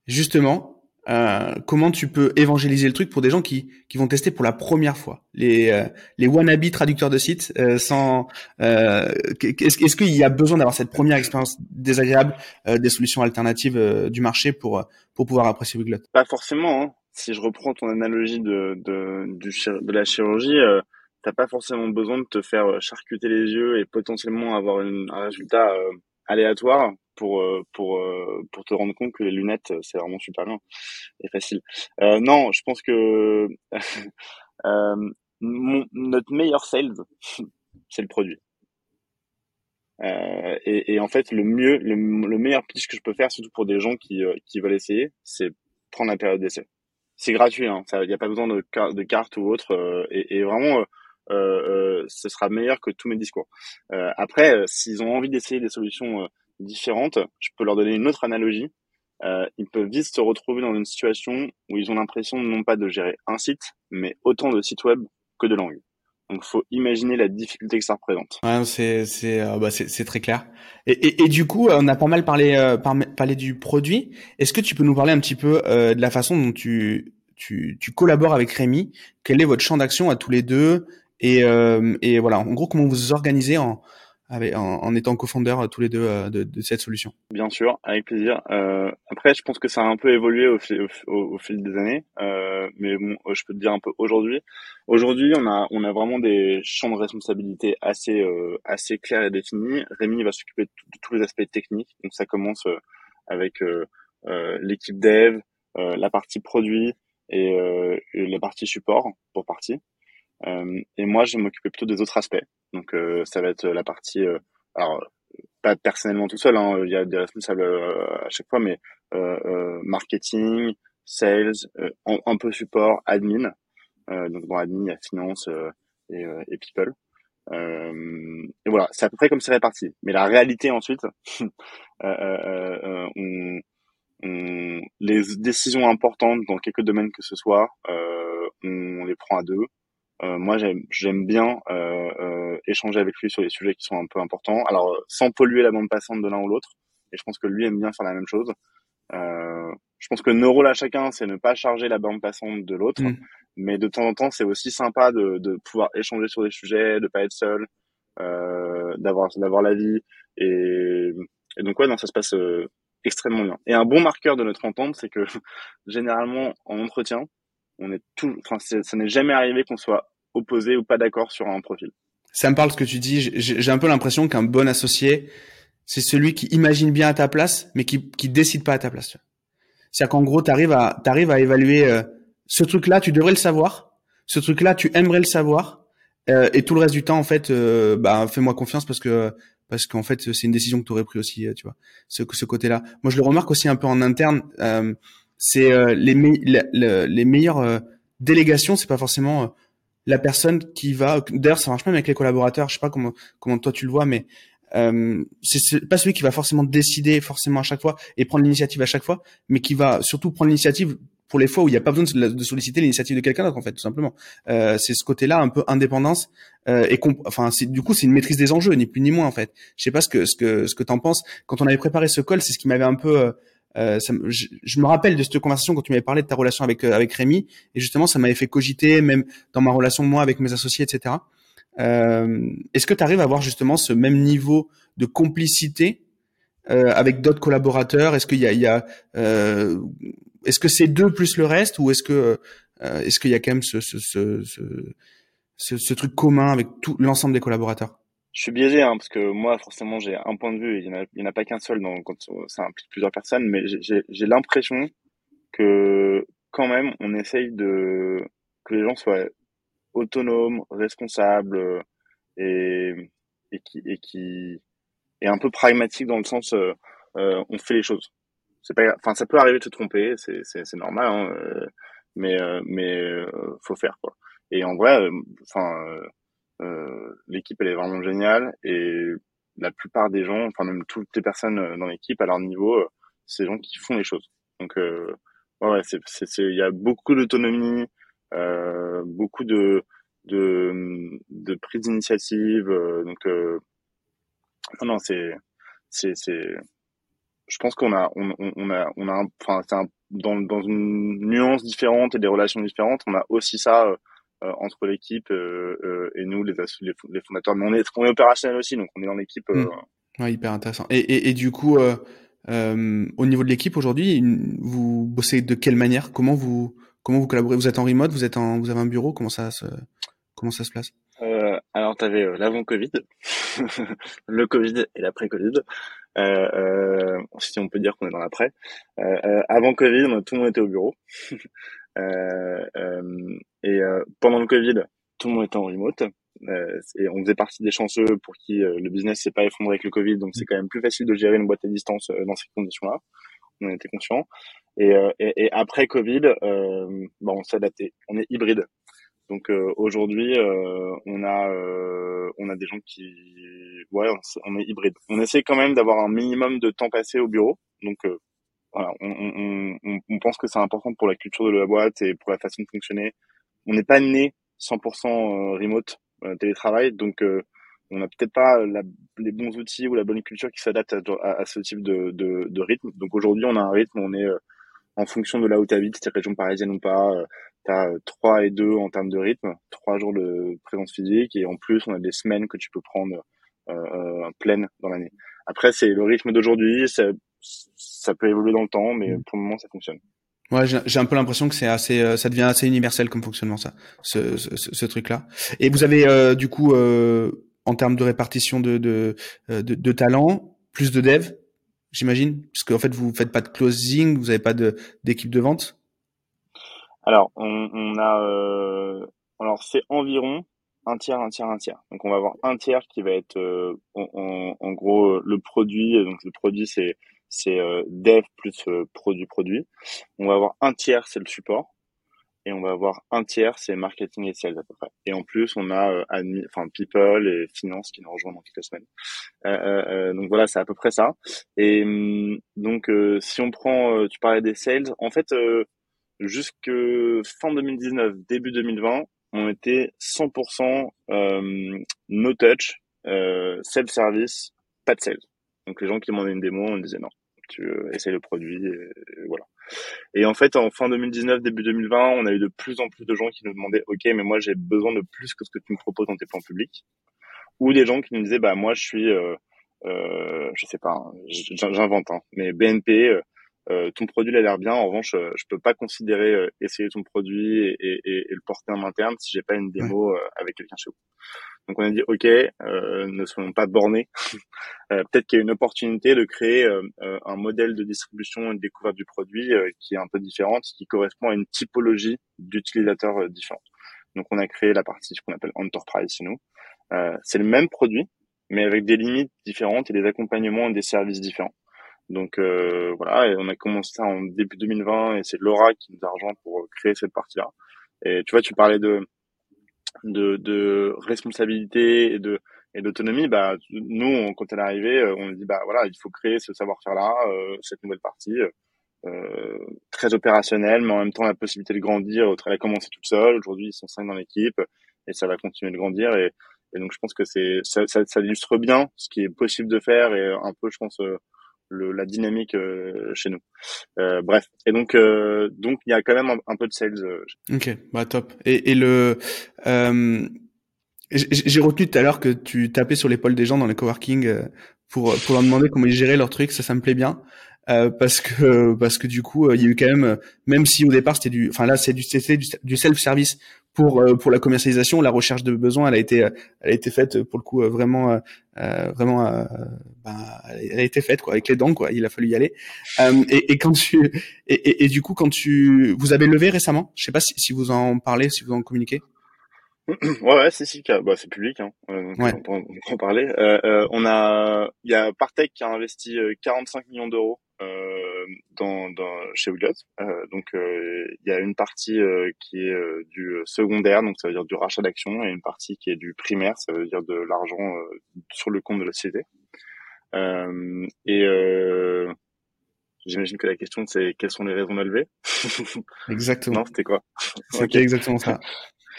Justement euh, comment tu peux évangéliser le truc pour des gens qui, qui vont tester pour la première fois les euh, les wannabe traducteurs de sites euh, sans est-ce est-ce qu'il y a besoin d'avoir cette première expérience désagréable des solutions alternatives du marché pour pour pouvoir apprécier Wiglot Pas forcément. Hein. Si je reprends ton analogie de de du, de la chirurgie, t'as pas forcément besoin de te faire charcuter les yeux et potentiellement avoir un résultat aléatoire pour euh, pour euh, pour te rendre compte que les lunettes euh, c'est vraiment super bien et facile. Euh, non, je pense que *laughs* euh, notre meilleur sales *laughs* c'est le produit. Euh, et, et, en fait, le mieux, le, le, meilleur pitch que je peux faire, surtout pour des gens qui, qui veulent essayer, c'est prendre la période d'essai. C'est gratuit, hein, il n'y a pas besoin de, carte ou autre, et, et, vraiment, euh, ce sera meilleur que tous mes discours. après, s'ils ont envie d'essayer des solutions différentes. Je peux leur donner une autre analogie. Euh, ils peuvent vite se retrouver dans une situation où ils ont l'impression non pas de gérer un site, mais autant de sites web que de langues. Donc, faut imaginer la difficulté que ça représente. Ouais, c'est c'est euh, bah, c'est très clair. Et, et, et, du coup, on a pas mal parlé euh, parlé du produit. Est-ce que tu peux nous parler un petit peu euh, de la façon dont tu tu, tu collabores avec Rémi? Quel est votre champ d'action à tous les deux? Et euh, et voilà, en gros, comment vous vous organisez en en, en, étant co-founder tous les deux euh, de, de, cette solution Bien sûr, avec plaisir. Euh, après, je pense que ça a un peu évolué au fil, au, au fil des années, euh, mais bon, je peux te dire un peu aujourd'hui. Aujourd'hui, on a, on a vraiment des champs de responsabilité assez, euh, assez clairs et définis. Rémi va s'occuper de, tous les aspects techniques, donc ça commence euh, avec euh, l'équipe dev, la partie produit et, et la partie support pour partie. Euh, et moi, je m'occuper plutôt des autres aspects. Donc, euh, ça va être la partie, euh, alors pas personnellement tout seul, hein, il y a des responsables à chaque fois, mais marketing, sales, un, peu support, admin. donc dans admin, il y a finance et, et people. Euh, et voilà, c'est à peu près comme c'est réparti. Mais la réalité ensuite, *laughs* euh, on, on, les décisions importantes dans quelques domaines que ce soit, euh, on les prend à deux. Euh, moi, j'aime bien euh, euh, échanger avec lui sur les sujets qui sont un peu importants. Alors, sans polluer la bande passante de l'un ou l'autre. Et je pense que lui aime bien faire la même chose. je pense que nos rôles à chacun, c'est ne pas charger la bande passante de l'autre. Mm. Mais de temps en temps, c'est aussi sympa de, de, pouvoir échanger sur des sujets, de pas être seul, d'avoir d'avoir l'avis. Et, et donc ouais, non, ça se passe extrêmement bien. Et un bon marqueur de notre entente, c'est que *laughs* généralement en entretien, on est tout, enfin, ça n'est jamais arrivé qu'on soit opposé ou pas d'accord sur un profil. Ça me parle ce que tu dis. J'ai un peu l'impression qu'un bon associé, c'est celui qui imagine bien à ta place, mais qui qui décide pas à ta place. C'est-à-dire qu'en gros, t'arrives à t'arrives à évaluer euh, ce truc-là, tu devrais le savoir. Ce truc-là, tu aimerais le savoir. Euh, et tout le reste du temps, en fait, euh, bah fais-moi confiance parce que parce qu'en fait, c'est une décision que tu aurais pris aussi, tu vois. Ce ce côté-là. Moi, je le remarque aussi un peu en interne c'est euh, les, les meilleures euh, délégations, c'est pas forcément euh, la personne qui va. D'ailleurs, ça marche même avec les collaborateurs. Je sais pas comment comment toi tu le vois, mais euh, c'est pas celui qui va forcément décider forcément à chaque fois et prendre l'initiative à chaque fois, mais qui va surtout prendre l'initiative pour les fois où il n'y a pas besoin de, solliciter l'initiative de quelqu'un d'autre en fait tout simplement euh, c'est ce côté-là un peu indépendance euh, et enfin du coup c'est une maîtrise des enjeux ni plus ni moins en fait je sais pas ce que ce que ce que t'en penses quand on avait préparé ce call c'est ce qui m'avait un peu euh, ça, je, je, me rappelle de cette conversation quand tu m'avais parlé de ta relation avec euh, avec Rémi. Et justement ça m'avait fait cogiter même dans ma relation moi avec mes associés etc. Euh, Est-ce que tu arrives à avoir justement ce même niveau de complicité euh, avec d'autres collaborateurs? Est-ce qu'il y a, il y a est-ce que c'est deux plus le reste? Ou est-ce que est-ce qu'il y a quand même ce ce, ce, ce, ce truc commun avec tout l'ensemble des collaborateurs? Je suis biaisé hein, parce que moi forcément j'ai un point de vue et il n'y en, a, pas qu'un seul dans, quand ça implique plusieurs personnes mais j'ai l'impression que quand même on essaye de que les gens soient autonomes responsables et, et qui et qui est un peu pragmatique dans le sens euh, euh, on fait les choses. C'est pas, enfin ça peut arriver de se tromper, c'est c'est, c'est normal, hein, euh, mais mais faut faire quoi. Et en vrai, enfin l'équipe elle est vraiment géniale et la plupart des gens, enfin même toutes les personnes dans l'équipe à leur niveau, c'est des gens qui font les choses. Donc ouais, c'est c'est il y a beaucoup d'autonomie, beaucoup de de, de prise d'initiative. Euh, donc, euh, non, non, c'est, c'est, c'est, je pense qu'on a, on, on a, on a, enfin, c'est un, dans, dans une nuance différente et des relations différentes, on a aussi ça euh, entre l'équipe euh, et nous, les, les, les, fondateurs. Mais on est, on est opérationnel aussi, donc on est dans l'équipe. Mmh. Ouais, hyper intéressant. Et, et, et du coup, euh, au niveau de l'équipe aujourd'hui, vous bossez de quelle manière? Comment vous, comment vous collaborez? Vous êtes en remote Vous êtes en, vous avez un bureau? Comment ça se Comment ça se euh, Alors, tu avais euh, l'avant-Covid, *laughs* le Covid et l'après-Covid. Euh, euh, si on peut dire qu'on est dans l'après. Euh, euh avant Covid, tout le monde était au bureau. *laughs* et pendant le Covid, tout le monde était en remote. et on faisait partie des chanceux pour qui le business s'est pas effondré avec le Covid, donc c'est quand même plus facile de gérer une boîte à distance dans ces conditions-là. On en était conscient. Et, et, et, après Covid, bon, on s'est adapté. On est hybride. Donc euh, aujourd'hui, euh, on a euh, on a des gens qui ouais, on, est hybride. On essaie quand même d'avoir un minimum de temps passé au bureau. Donc voilà, on, on, on, pense que c'est important pour la culture de la boîte et pour la façon de fonctionner. On n'est pas né 100% remote télétravail, donc on n'a peut-être pas la, les bons outils ou la bonne culture qui s'adapte à, à, ce type de, de, de rythme. Donc aujourd'hui, on a un rythme, on est en fonction de là où tu habites, si tu région parisienne ou pas, tu as 3 et 2 en termes de rythme, 3 jours de présence physique, et en plus, on a des semaines que tu peux prendre euh, euh pleines dans l'année. Après, c'est le rythme d'aujourd'hui, ça, ça peut évoluer dans le temps, mais mmh. pour le moment, ça fonctionne. Ouais, j'ai un peu l'impression que c'est assez, euh, ça devient assez universel comme fonctionnement ça, ce, ce, ce truc-là. Et vous avez euh, du coup, euh, en termes de répartition de de, de, de talents, plus de devs, j'imagine, parce qu'en fait vous faites pas de closing, vous avez pas de d'équipe de vente? Alors, on, on a, euh, alors c'est environ un tiers, un tiers, un tiers. Donc, on va avoir un tiers qui va être, euh, en, en, gros, euh, le produit. Donc, le produit, c'est c'est euh, dev plus produit produit. On va avoir un tiers, c'est le support. Et on va avoir un tiers, c'est marketing et sales à peu près. Et en plus, on a admi, enfin people et finance qui nous rejoignent dans quelques semaines. Euh, donc voilà, c'est à peu près ça. Et hum, donc, si on prend, tu parlais des sales, en fait, jusque fin 2019, début 2020, on était 100% euh, no touch, euh, self-service, pas de sales. Donc les gens qui demandaient une démo, on disait non, tu essayes le produit, et, voilà. Et en fait, en fin 2019, début 2020, on a eu de plus en plus de gens qui nous demandaient, ok, mais moi j'ai besoin de plus que ce que tu me proposes dans tes plans publics, ou des gens qui nous disaient, bah moi je suis, euh, euh, je sais pas, hein, j'invente, hein, mais BNP, euh, euh, ton produit a l'air bien. En revanche, euh, je peux pas considérer euh, essayer ton produit et, et, et, le porter en interne si j'ai pas une démo avec quelqu'un chez vous. Donc on a dit ok, ne soyons pas bornés. *laughs* Peut-être qu'il y a une opportunité de créer un modèle de distribution et de découverte du produit qui est un peu différente, qui correspond à une typologie d'utilisateurs différents. Donc on a créé la partie qu'on appelle Enterprise chez nous. c'est le même produit, mais avec des limites différentes et des accompagnements et des services différents. Donc euh, voilà, et on a commencé ça en début 2020 et c'est Laura qui nous a rejoint pour créer cette partie-là. Et tu vois, tu parlais de de, de responsabilité et de et d'autonomie. Bah nous, quand elle est arrivée, euh, on dit bah voilà, il faut créer ce savoir-faire-là, euh, cette nouvelle partie. Euh, très opérationnelle, mais en même temps la possibilité de grandir. Elle a commencé toute seule. Aujourd'hui, ils sont cinq dans l'équipe et ça va continuer de grandir. Et, et donc, je pense que c'est ça, ça, ça, illustre bien ce qui est possible de faire et un peu, je pense, le, la dynamique euh, chez nous. Euh, bref, et donc euh, donc il y a quand même un, peu de sales. ok, bah top. Et, et le j'ai retenu tout à l'heure que tu tapais sur l'épaule des gens dans les coworking pour pour leur demander comment ils géraient leurs trucs. Ça, ça me plaît bien. Euh, parce que parce que du coup il y a eu quand même même si au départ c'était du enfin là c'est du c'était du, self service pour pour la commercialisation la recherche de besoins elle a été elle a été faite pour le coup vraiment euh, vraiment ben, elle a été faite quoi avec les dents quoi. Il a fallu y aller. Et, et quand tu et, et, et, du coup quand tu vous avez levé récemment? Je sais pas si, si vous en parlez si vous en communiquez. Ouais, ouais, c'est si, bah, c'est public, hein. donc on, peut, en parler. on a, il y a Partech qui a investi 45 millions d'euros euh, dans, dans, chez Wiglot. Euh, donc euh, il y a une partie qui est du secondaire, donc ça veut dire du rachat d'actions, et une partie qui est du primaire, ça veut dire de l'argent sur le compte de la société. et J'imagine que la question c'est quelles sont les raisons de lever. *laughs* Exactement. non, c'était quoi? C'était exactement ça.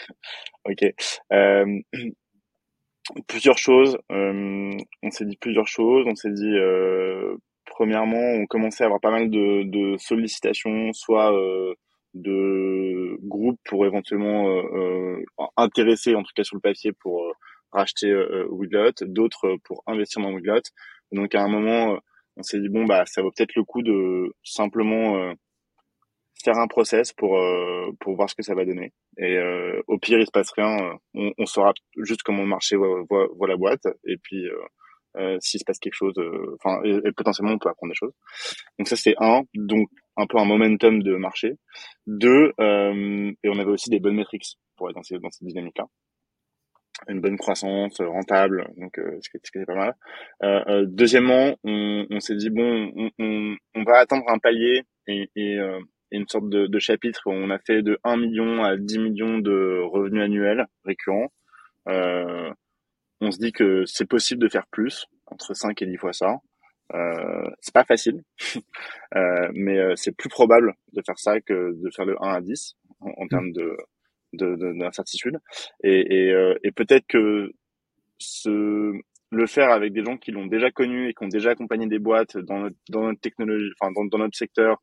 *laughs* ok. Euh, *clears throat* plusieurs choses. Euh, on s'est dit plusieurs choses. On s'est dit euh, premièrement, on commençait à avoir pas mal de, sollicitations, soit euh, de groupes pour éventuellement euh, euh, intéresser, en tout cas sur le papier, pour racheter Wiglot, d'autres pour investir dans Wiglot. Donc à un moment, on s'est dit bon bah ça vaut peut-être le coup de simplement faire un process pour pour voir ce que ça va donner. Et au pire, il se passe rien, on, saura juste comment le marché voit, la boîte, et puis s'il se passe quelque chose, euh, enfin, et, potentiellement on peut apprendre des choses. Donc ça c'est un, donc un peu un momentum de marché. Deux, euh, et on avait aussi des bonnes métriques pour être dans, dans cette dynamique-là une bonne croissance rentable, donc euh, ce, qui, est pas mal. Euh, euh, deuxièmement, on, on s'est dit bon, on, on, on, va atteindre un palier et, et, euh, une sorte de, de, chapitre où on a fait de 1 million à 10 millions de revenus annuels récurrents. On se dit que c'est possible de faire plus, entre 5 et 10 fois ça. Euh, c'est pas facile, *laughs* euh, mais euh, c'est plus probable de faire ça que de faire le 1 à 10 en, en termes de d'incertitude. De, et, et, euh, et peut-être que ce, le faire avec des gens qui l'ont déjà connu et qui ont déjà accompagné des boîtes dans notre, dans notre technologie, enfin dans, dans notre secteur,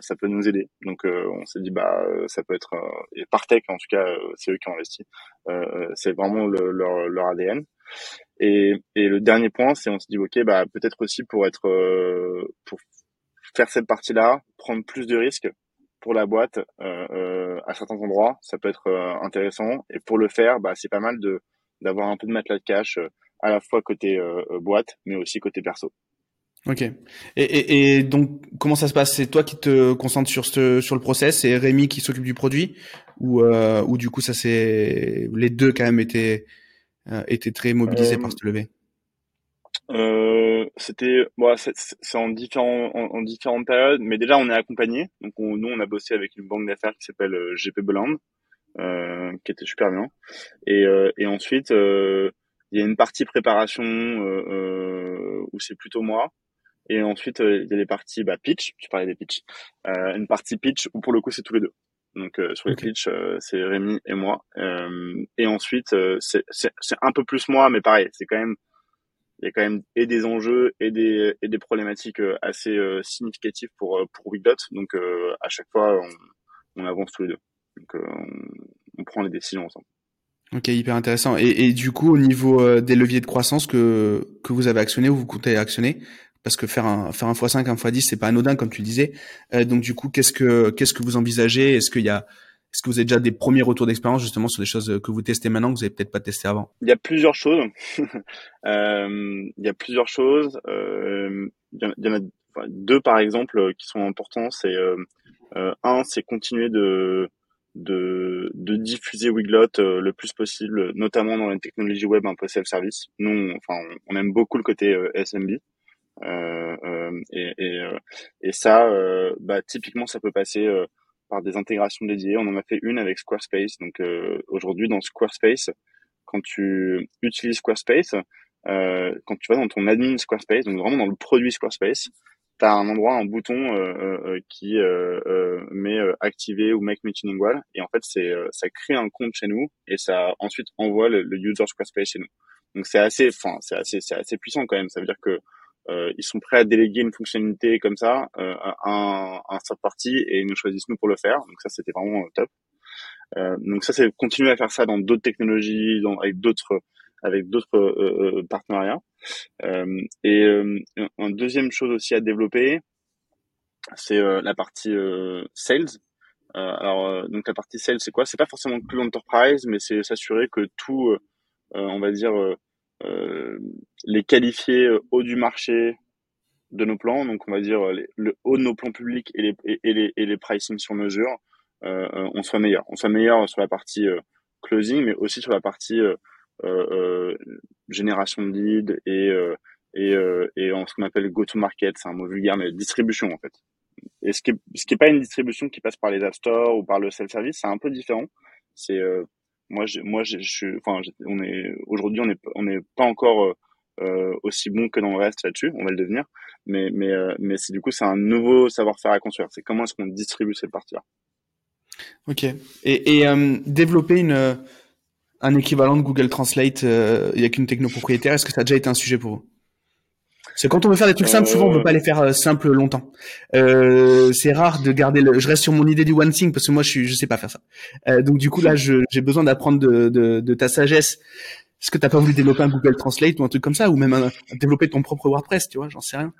ça peut nous aider. Donc euh, on s'est dit bah euh, ça peut être et Partech en tout cas c'est eux qui ont investi. c'est vraiment le, leur, leur ADN. Et, et le dernier point c'est on s'est dit ok bah peut-être aussi pour être pour faire cette partie-là, prendre plus de risques pour la boîte euh, à certains endroits, ça peut être intéressant. Et pour le faire, bah, c'est pas mal de d'avoir un peu de matelas de cash à la fois côté boîte, mais aussi côté perso. Ok. Et, et, et, donc, comment ça se passe? C'est toi qui te concentres sur ce, sur le process et Rémi qui s'occupe du produit? Ou, euh, ou du coup ça c'est les deux quand même étaient euh, étaient très mobilisés par euh, ce lever. Euh, c'était bon, c'est en différents en, différentes périodes, mais déjà on est accompagné. Donc nous on a bossé avec une banque d'affaires qui s'appelle euh, GP Boland, euh, qui était super bien. Et, et ensuite il y a une partie préparation où c'est plutôt moi. Et ensuite, euh, il y a les parties bah, pitch, tu parlais des pitch, euh, une partie pitch où pour le coup c'est tous les deux. Donc euh, sur les pitch, c'est Rémi et moi. et ensuite, c'est un peu plus moi, mais pareil, c'est quand même il y a quand même et des enjeux et des et des problématiques assez significatives pour pour Wiglot. Donc à chaque fois, on, on, avance tous les deux. Donc on, on, prend les décisions ensemble. Ok, hyper intéressant. Et, et du coup, au niveau des leviers de croissance que que vous avez actionnés ou vous comptez actionner, parce que faire un faire un x5, un x10, c'est pas anodin comme tu disais. Euh, donc du coup, qu'est-ce que qu'est-ce que vous envisagez? Est-ce qu'il y a est-ce que vous avez déjà des premiers retours d'expérience justement sur des choses que vous testez maintenant que vous avez peut-être pas testé avant? Il y a plusieurs choses. *laughs* euh, il y a plusieurs choses. Euh, il y en a deux par exemple qui sont importants. C'est euh, euh, un, c'est continuer de de, de diffuser Wiglot euh, le plus possible, notamment dans les technologies web un peu self-service. Nous, enfin, on aime beaucoup le côté SMB. Euh, euh, et, et, euh, et, ça, bah, typiquement, ça peut passer par des intégrations dédiées. On en a fait une avec Squarespace. Donc aujourd'hui, dans Squarespace, quand tu utilises Squarespace, euh, quand tu vas dans ton admin Squarespace, donc vraiment dans le produit Squarespace, tu as un endroit, un bouton euh, euh, qui met activer ou make meeting wall et en fait c'est ça crée un compte chez nous et ça ensuite envoie le, le user Squarespace chez nous. Donc c'est assez, enfin c'est assez, c'est assez puissant quand même. Ça veut dire que euh, ils sont prêts à déléguer une fonctionnalité comme ça euh, à un, un third party et ils nous choisissent nous pour le faire. Donc ça, c'était vraiment euh, top. Euh, donc ça, c'est continuer à faire ça dans d'autres technologies, dans, avec d'autres avec d'autres euh, partenariats. et une deuxième chose aussi à développer, c'est la partie sales. alors donc la partie sales, c'est quoi? C'est pas forcément plus enterprise, mais c'est s'assurer que tout, on va dire euh, les qualifier haut du marché de nos plans, donc on va dire le haut de nos plans publics et les, et, les, et les pricing sur mesure, euh, on soit meilleur. On soit meilleur sur la partie closing, mais aussi sur la partie génération de leads et et, et en ce qu'on appelle go-to-market, c'est un mot vulgaire, mais distribution en fait. Et ce qui est, ce qui est pas une distribution qui passe par les app stores ou par le self-service, c'est un peu différent. C'est moi, moi, je suis, enfin, on est aujourd'hui, on est, on n'est pas encore euh, aussi bon que dans le reste là-dessus. On va le devenir, mais, mais, euh, mais c'est du coup, c'est un nouveau savoir-faire à construire. C'est comment est-ce qu'on distribue cette partie-là. Ok. Et, et euh, développer une un équivalent de Google Translate, il y a qu'une techno propriétaire. Est-ce que ça a déjà été un sujet pour vous? C'est quand on veut faire des trucs simples, souvent on veut pas les faire simples longtemps. Euh, c'est rare de garder le. Je reste sur mon idée du one thing parce que moi je suis, je sais pas faire ça. Euh, donc du coup là, j'ai besoin d'apprendre de, de, de, ta sagesse. Est-ce que t'as pas voulu développer un Google Translate ou un truc comme ça, ou même développer ton propre WordPress, tu vois J'en sais rien.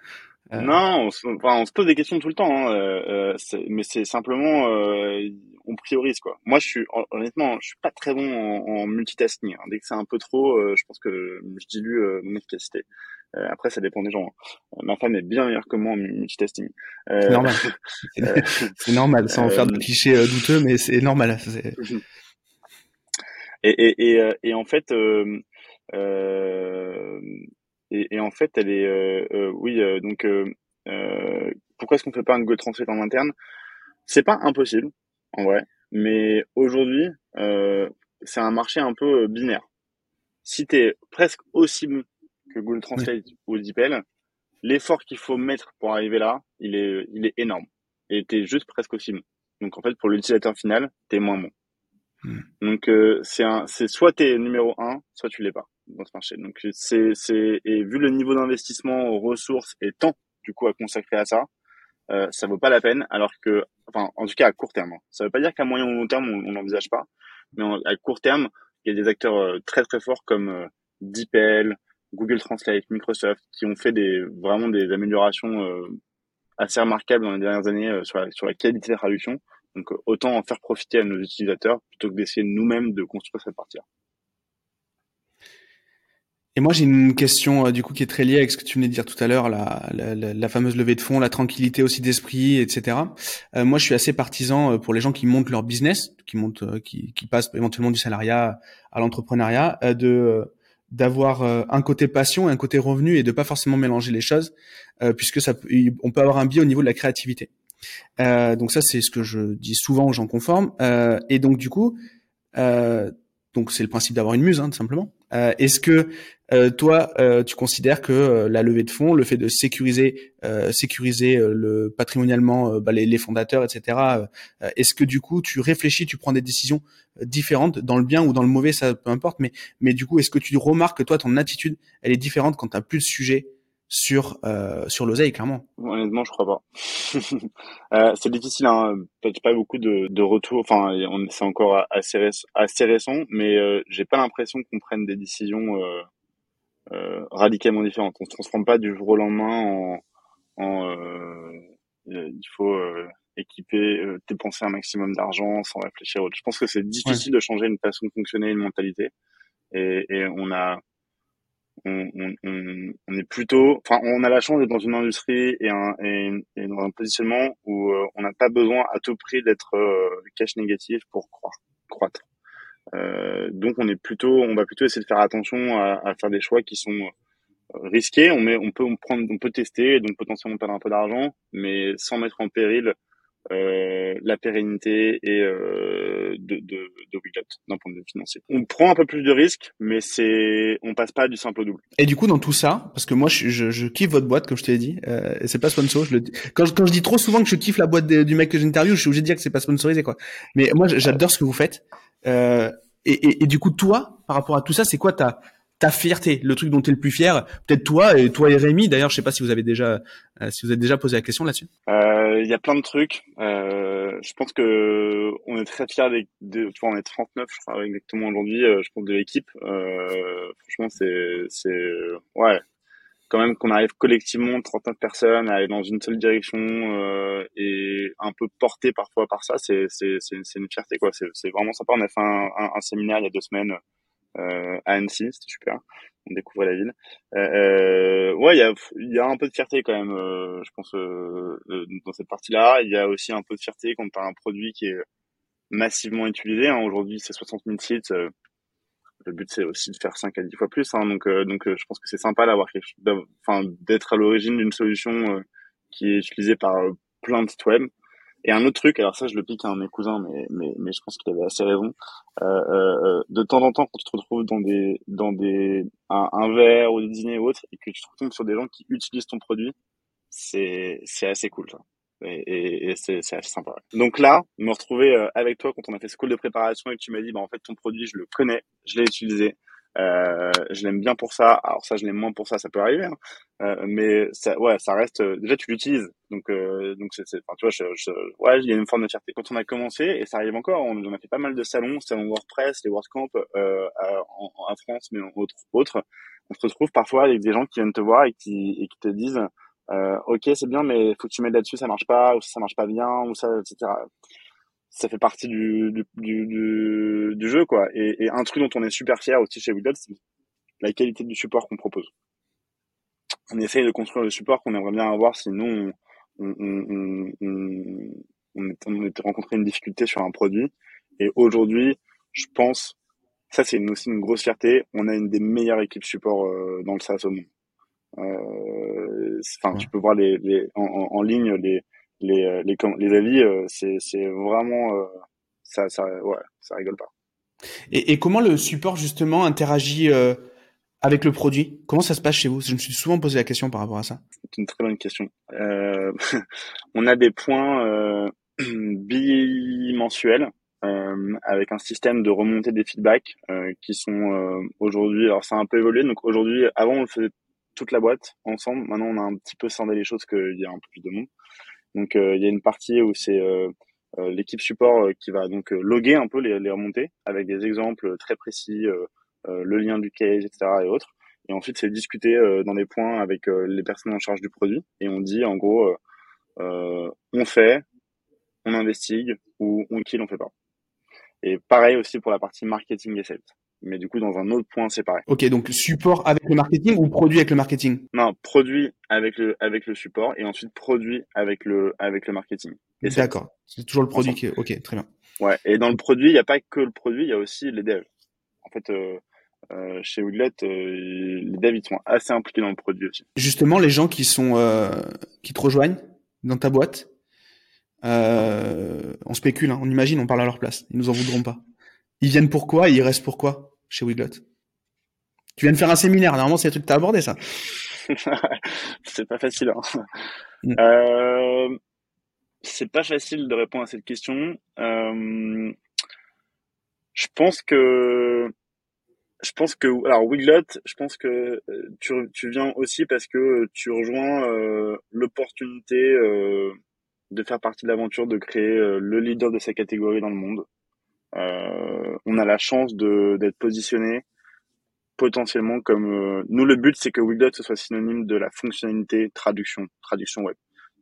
Euh... Non, on se, enfin, on se, pose des questions tout le temps, hein. euh, mais c'est simplement euh, on priorise quoi. Moi, je suis honnêtement, je suis pas très bon en, en multitasking. Hein. Dès que c'est un peu trop, je pense que je dilue mon efficacité. Euh, après, ça dépend des gens. Hein. Ma femme est bien meilleure que moi en multitasking. Euh, c'est normal. *laughs* *laughs* c'est normal, sans faire de clichés euh, douteux, mais c'est normal. Et, et, et, et, en fait, euh, et, en fait, elle est, euh, oui, donc, pourquoi est-ce qu'on fait pas un Go Translate en interne? C'est pas impossible, en vrai, mais aujourd'hui, c'est un marché un peu binaire. Si tu es presque aussi bon Google Translate ou DeepL, l'effort qu'il faut mettre pour arriver là, il est, il est énorme. Et t'es juste presque aussi bon. Donc en fait, pour l'utilisateur final, t'es moins bon. Hmm. Donc euh, c'est un, c'est soit t'es numéro un, soit tu l'es pas dans ce marché. Donc c'est, c'est et vu le niveau d'investissement, ressources et temps du coup à consacrer à ça, euh, ça vaut pas la peine. Alors que, enfin, en tout cas à court terme. Hein. Ça veut pas dire qu'à moyen ou long terme on n'envisage pas, mais à court terme, il y a des acteurs euh, très très forts comme euh, DeepL, Google Translate, Microsoft, qui ont fait des, vraiment des améliorations euh, assez remarquables dans les dernières années euh, sur, la, la qualité de traduction. Donc euh, autant en faire profiter à nos utilisateurs plutôt que d'essayer nous-mêmes de construire cette partie-là. Et moi, j'ai une question du coup qui est très liée avec ce que tu venais de dire tout à l'heure, la, la, la, fameuse levée de fonds, la tranquillité aussi d'esprit, etc. moi, je suis assez partisan pour les gens qui montent leur business, qui montent, qui, qui passent éventuellement du salariat à l'entrepreneuriat, de d'avoir euh, un côté passion et un côté revenu et de pas forcément mélanger les choses euh, puisque on peut avoir un biais au niveau de la créativité. Euh, donc ça c'est ce que je dis souvent aux gens conformes et donc du coup donc c'est le principe d'avoir une muse hein, tout simplement. Est-ce que euh, toi, euh, tu considères que euh, la levée de fonds, le fait de sécuriser, sécuriser le patrimonialement bah, les, fondateurs, etc. Est-ce que du coup, tu réfléchis, tu prends des décisions différentes dans le bien ou dans le mauvais, ça peu importe. Mais mais du coup, est-ce que tu remarques que toi, ton attitude, elle est différente quand tu as plus de sujets sur sur l'oseille, clairement Honnêtement, je crois pas. *laughs* c'est difficile. Hein. Pas beaucoup de, de retours. Enfin, c'est encore assez, assez récent, mais j'ai pas l'impression qu'on prenne des décisions euh, radicalement différente. On se transforme pas du jour au lendemain en, en euh, il faut euh, équiper, dépenser un maximum d'argent sans réfléchir. Je pense que c'est difficile de changer une façon de fonctionner, une mentalité. Et, et on a, on, on, on, est plutôt, enfin, on a la chance d'être dans une industrie et, un, et, et dans un positionnement où on n'a pas besoin à tout prix d'être cash négatif pour croire, croître. Euh, donc on est plutôt, on va plutôt essayer de faire attention à, à faire des choix qui sont euh, risqués. On, met, on peut on prendre, on peut tester, donc potentiellement perdre un peu d'argent, mais sans mettre en péril euh, la pérennité et euh, de, de, de d'un point de vue financier. On prend un peu plus de risques, mais c'est on passe pas du simple au double. Et du coup dans tout ça, parce que moi je, je, je kiffe votre boîte comme je t'ai dit, euh, c'est pas sponsor. Je le. Quand, je, quand je dis trop souvent que je kiffe la boîte du mec que j'interviewe, je suis obligé de dire que c'est pas sponsorisé quoi. Mais moi j'adore ce que vous faites. Euh, et, et, et, du coup, toi, par rapport à tout ça, c'est quoi ta ta fierté, le truc dont tu es le plus fier Peut-être toi et toi et Rémi. D'ailleurs, je sais pas si vous avez déjà euh, si vous avez déjà posé la question là-dessus. Euh, il y a plein de trucs. Euh, je pense que on est très fiers de, on est 39, je crois exactement aujourd'hui. Je pense de l'équipe. Franchement, c'est c'est ouais quand même qu'on arrive collectivement 39 personnes à aller dans une seule direction et un peu porté parfois par ça c'est c'est c'est une fierté quoi c'est vraiment sympa on a fait un, séminaire il y a deux semaines à Annecy c'était super on découvrait la ville euh, euh ouais il y a y a un peu de fierté quand même euh, je pense euh, dans cette partie là il y a aussi un peu de fierté quand tu as un produit qui est massivement utilisé. Hein. Aujourd'hui, c'est 60 000 sites. le but, c'est aussi de faire 5 à 10 fois plus. Hein. Donc, donc je pense que c'est sympa d'avoir enfin, d'être à l'origine d'une solution qui est utilisée par plein de sites web. Et un autre truc, alors ça je le pique à un de mes cousins, mais mais, mais je pense qu'il avait assez raison. Euh, euh, de temps en temps, quand tu te retrouves dans des dans des un, un verre ou des dîners ou autre, et que tu te retrouves sur des gens qui utilisent ton produit, c'est c'est assez cool ça. Et, et, c'est c'est assez sympa. Donc là, me retrouver euh, avec toi quand on a fait ce call de préparation et que tu m'as dit, bah en fait ton produit je le connais, je l'ai utilisé, euh, je l'aime bien pour ça. Alors ça, je l'aime moins pour ça, ça peut arriver. Hein. Euh, mais ça, ouais, ça reste. Euh, déjà, tu l'utilises, donc euh, donc c'est, enfin, tu vois, je, je, ouais, il y a une forme de fierté. Quand on a commencé, et ça arrive encore, on, a fait pas mal de salons, salons WordPress, les WordCamp euh, en, France, mais en autres, autres. On se retrouve parfois avec des gens qui viennent te voir et qui et qui te disent, euh, ok, c'est bien, mais faut que tu mettes là-dessus, ça marche pas, ou ça marche pas bien, ou ça, etc ça fait partie du, du, du, du, jeu, quoi. Et, et, un truc dont on est super fier aussi chez Widget, c'est la qualité du support qu'on propose. On essaye de construire le support qu'on aimerait bien avoir si nous, on, on, on, on, on était rencontré une difficulté sur un produit. Et aujourd'hui, je pense, ça c'est aussi une grosse fierté, on a une des meilleures équipes support euh, dans le SaaS au monde. Euh, enfin, tu peux voir les, les en, en, ligne les, les, euh, les, les avis, euh, c'est, c'est vraiment, euh, ça, ça, ouais, ça rigole pas. Et, et comment le support justement interagit avec le produit? Comment ça se passe chez vous? Je me suis souvent posé la question par rapport à ça. C'est une très bonne question. Euh, *laughs* on a des points euh, *clears throat* bimensuels euh, avec un système de remontée des feedbacks qui sont aujourd'hui. Alors ça a un peu évolué. Donc aujourd'hui, avant on le faisait toute la boîte ensemble. Maintenant on a un petit peu scindé les choses qu'il y a un peu plus de monde. Donc euh, il y a une partie où c'est euh, euh, l'équipe support qui va donc loguer un peu les, les, remontées avec des exemples très précis, le lien du case, etc. et autres. Et ensuite, c'est discuter dans des points avec les personnes en charge du produit. Et on dit, en gros, on fait, on investigue ou on kill, on fait pas. Et pareil aussi pour la partie marketing et sales mais du coup dans un autre point séparé. Ok, donc support avec le marketing ou produit avec le marketing? Non, produit avec le avec le support et ensuite produit avec le avec le marketing. D'accord, c'est toujours le produit qui est... Ok, très bien. Ouais, et dans le produit, il n'y a pas que le produit, il y a aussi les devs. En fait, euh, euh, chez Woodlet, euh, les devs ils sont assez impliqués dans le produit aussi. Justement, les gens qui sont euh, qui te rejoignent dans ta boîte, euh, on spécule, hein, on imagine, on parle à leur place. Ils nous en voudront pas. Ils viennent pourquoi et ils restent pourquoi chez Wiglot? Tu viens de faire un séminaire, normalement c'est le truc que tu as abordé ça. *laughs* c'est pas facile. Hein. Mm. Euh, c'est pas facile de répondre à cette question. Euh, je pense que je pense que alors Wiglot, je pense que euh, tu, tu viens aussi parce que tu rejoins euh, l'opportunité euh, de faire partie de l'aventure, de créer euh, le leader de sa catégorie dans le monde. Euh, on a la chance d'être positionné potentiellement comme euh, nous le but c'est que Widget ce soit synonyme de la fonctionnalité traduction traduction web.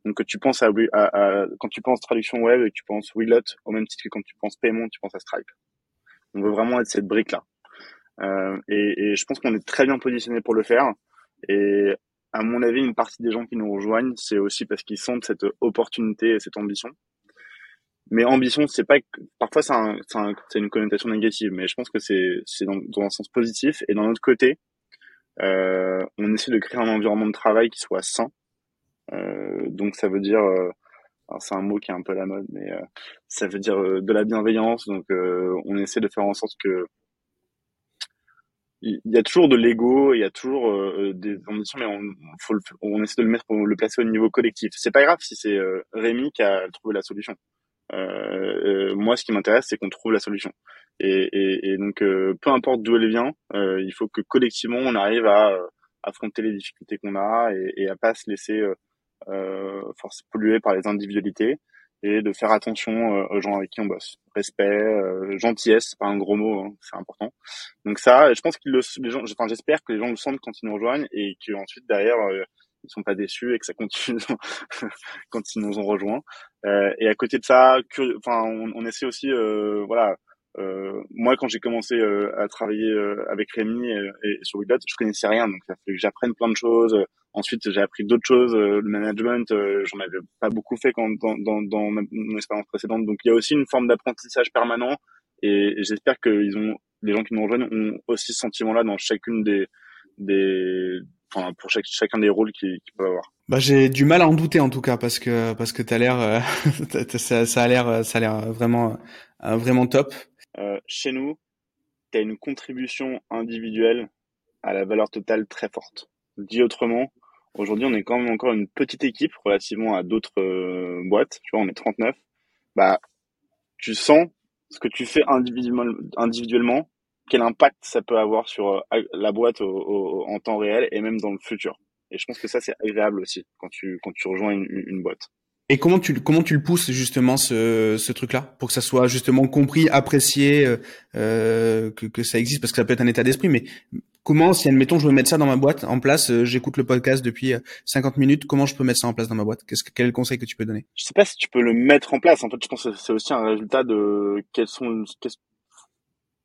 Donc tu penses à, à, quand tu penses traduction web et tu penses Widget au même titre que quand tu penses paiement tu penses à Stripe. On veut vraiment être cette brique là euh, et, et, je pense qu'on est très bien positionné pour le faire. Et à mon avis une partie des gens qui nous rejoignent c'est aussi parce qu'ils sentent cette opportunité et cette ambition mais ambition, c'est pas parfois c'est un, c'est une connotation négative, mais je pense que c'est dans un sens positif. Et d'un autre côté, euh, on essaie de créer un environnement de travail qui soit sain. Euh, donc ça veut dire, euh, c'est un mot qui est un peu à la mode, mais euh, ça veut dire euh, de la bienveillance. Donc euh, on essaie de faire en sorte que il y a toujours de l'ego, il y a toujours des ambitions, mais on, faut on essaie de le mettre, le placer au niveau collectif. C'est pas grave si c'est Rémi qui a trouvé la solution. Euh, euh, moi, ce qui m'intéresse, c'est qu'on trouve la solution. Et, et, et donc, euh, peu importe d'où elle vient, il faut que collectivement, on arrive à affronter les difficultés qu'on a et, et, à pas se laisser euh, force polluer par les individualités et de faire attention aux gens avec qui on bosse. Respect, gentillesse, c'est pas un gros mot, hein, c'est important. Donc ça, je pense que les gens, enfin j'espère que les gens le sentent quand ils nous rejoignent et qu'ensuite derrière ils sont pas déçus et que ça continue *laughs* quand ils nous ont rejoints. Euh, et à côté de ça, enfin, on, essaie aussi, euh, voilà. Euh, moi, quand j'ai commencé euh, à travailler euh, avec Rémi et, sur Weblot, je connaissais rien, donc ça fait que j'apprenne plein de choses ensuite, j'ai appris d'autres choses. le management, j'en avais pas beaucoup fait quand, dans, dans, dans mon expérience précédente. Donc, il y a aussi une forme d'apprentissage permanent. Et, j'espère que ils ont, les gens qui nous rejoignent ont aussi ce sentiment-là dans chacune des, des, enfin, pour chaque, chacun des rôles qu'ils peuvent avoir. Bah, j'ai du mal à en douter en tout cas parce que parce que t'as l'air euh, *laughs* ça, ça, a l'air ça a l'air vraiment euh, vraiment top. Euh, chez nous, tu as une contribution individuelle à la valeur totale très forte. Dit autrement, aujourd'hui on est quand même encore une petite équipe relativement à d'autres euh, boîtes. Tu vois, on est 39. Bah, tu sens ce que tu fais individuellement, quel impact ça peut avoir sur la boîte en temps réel et même dans le futur. Et je pense que ça, c'est agréable aussi quand tu, quand tu rejoins une, une boîte. Et comment tu comment tu le pousses justement ce, ce truc-là? Pour que ça soit justement compris, apprécié, euh, euh, que, que ça existe parce que ça peut être un état d'esprit. Mais comment si admettons je veux mettre ça dans ma boîte en place, euh, j'écoute le podcast depuis 50 minutes, comment je peux mettre ça en place dans ma boîte? Qu'est-ce quel est le conseil que tu peux donner? Je sais pas si tu peux le mettre en place. En fait, je pense que c'est aussi un résultat de quels sont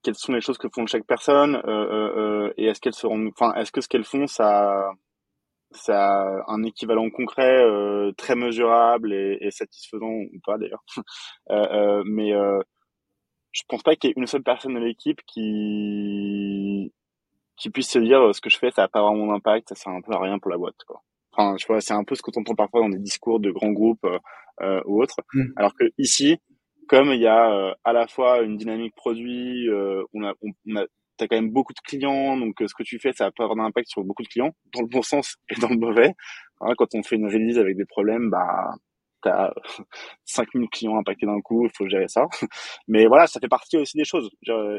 quelles sont les choses que font chaque personne euh, euh, et est-ce qu'elles se rendent, enfin est-ce que ce qu'elles font ça ça a un équivalent concret euh, très mesurable et, et, satisfaisant ou pas d'ailleurs. *laughs* euh, euh, mais euh, je pense pas qu'il y ait une seule personne de l'équipe qui qui puisse se dire euh, ce que je fais ça a pas vraiment d'impact, ça sert un peu à rien pour la boîte quoi. Enfin, tu vois, c'est un peu ce qu'on entend parfois dans des discours de grands groupes euh, ou autres. Mmh. Alors que ici, comme il y a à la fois une dynamique produit, on a, on a tu as quand même beaucoup de clients, donc euh, ce que tu fais, ça va pas avoir d'impact sur beaucoup de clients, dans le bon sens et dans le mauvais. Hein, quand on fait une release avec des problèmes, bah t'as *laughs* 5000 clients impactés d'un coup, il faut gérer ça. Mais voilà, ça fait partie aussi des choses.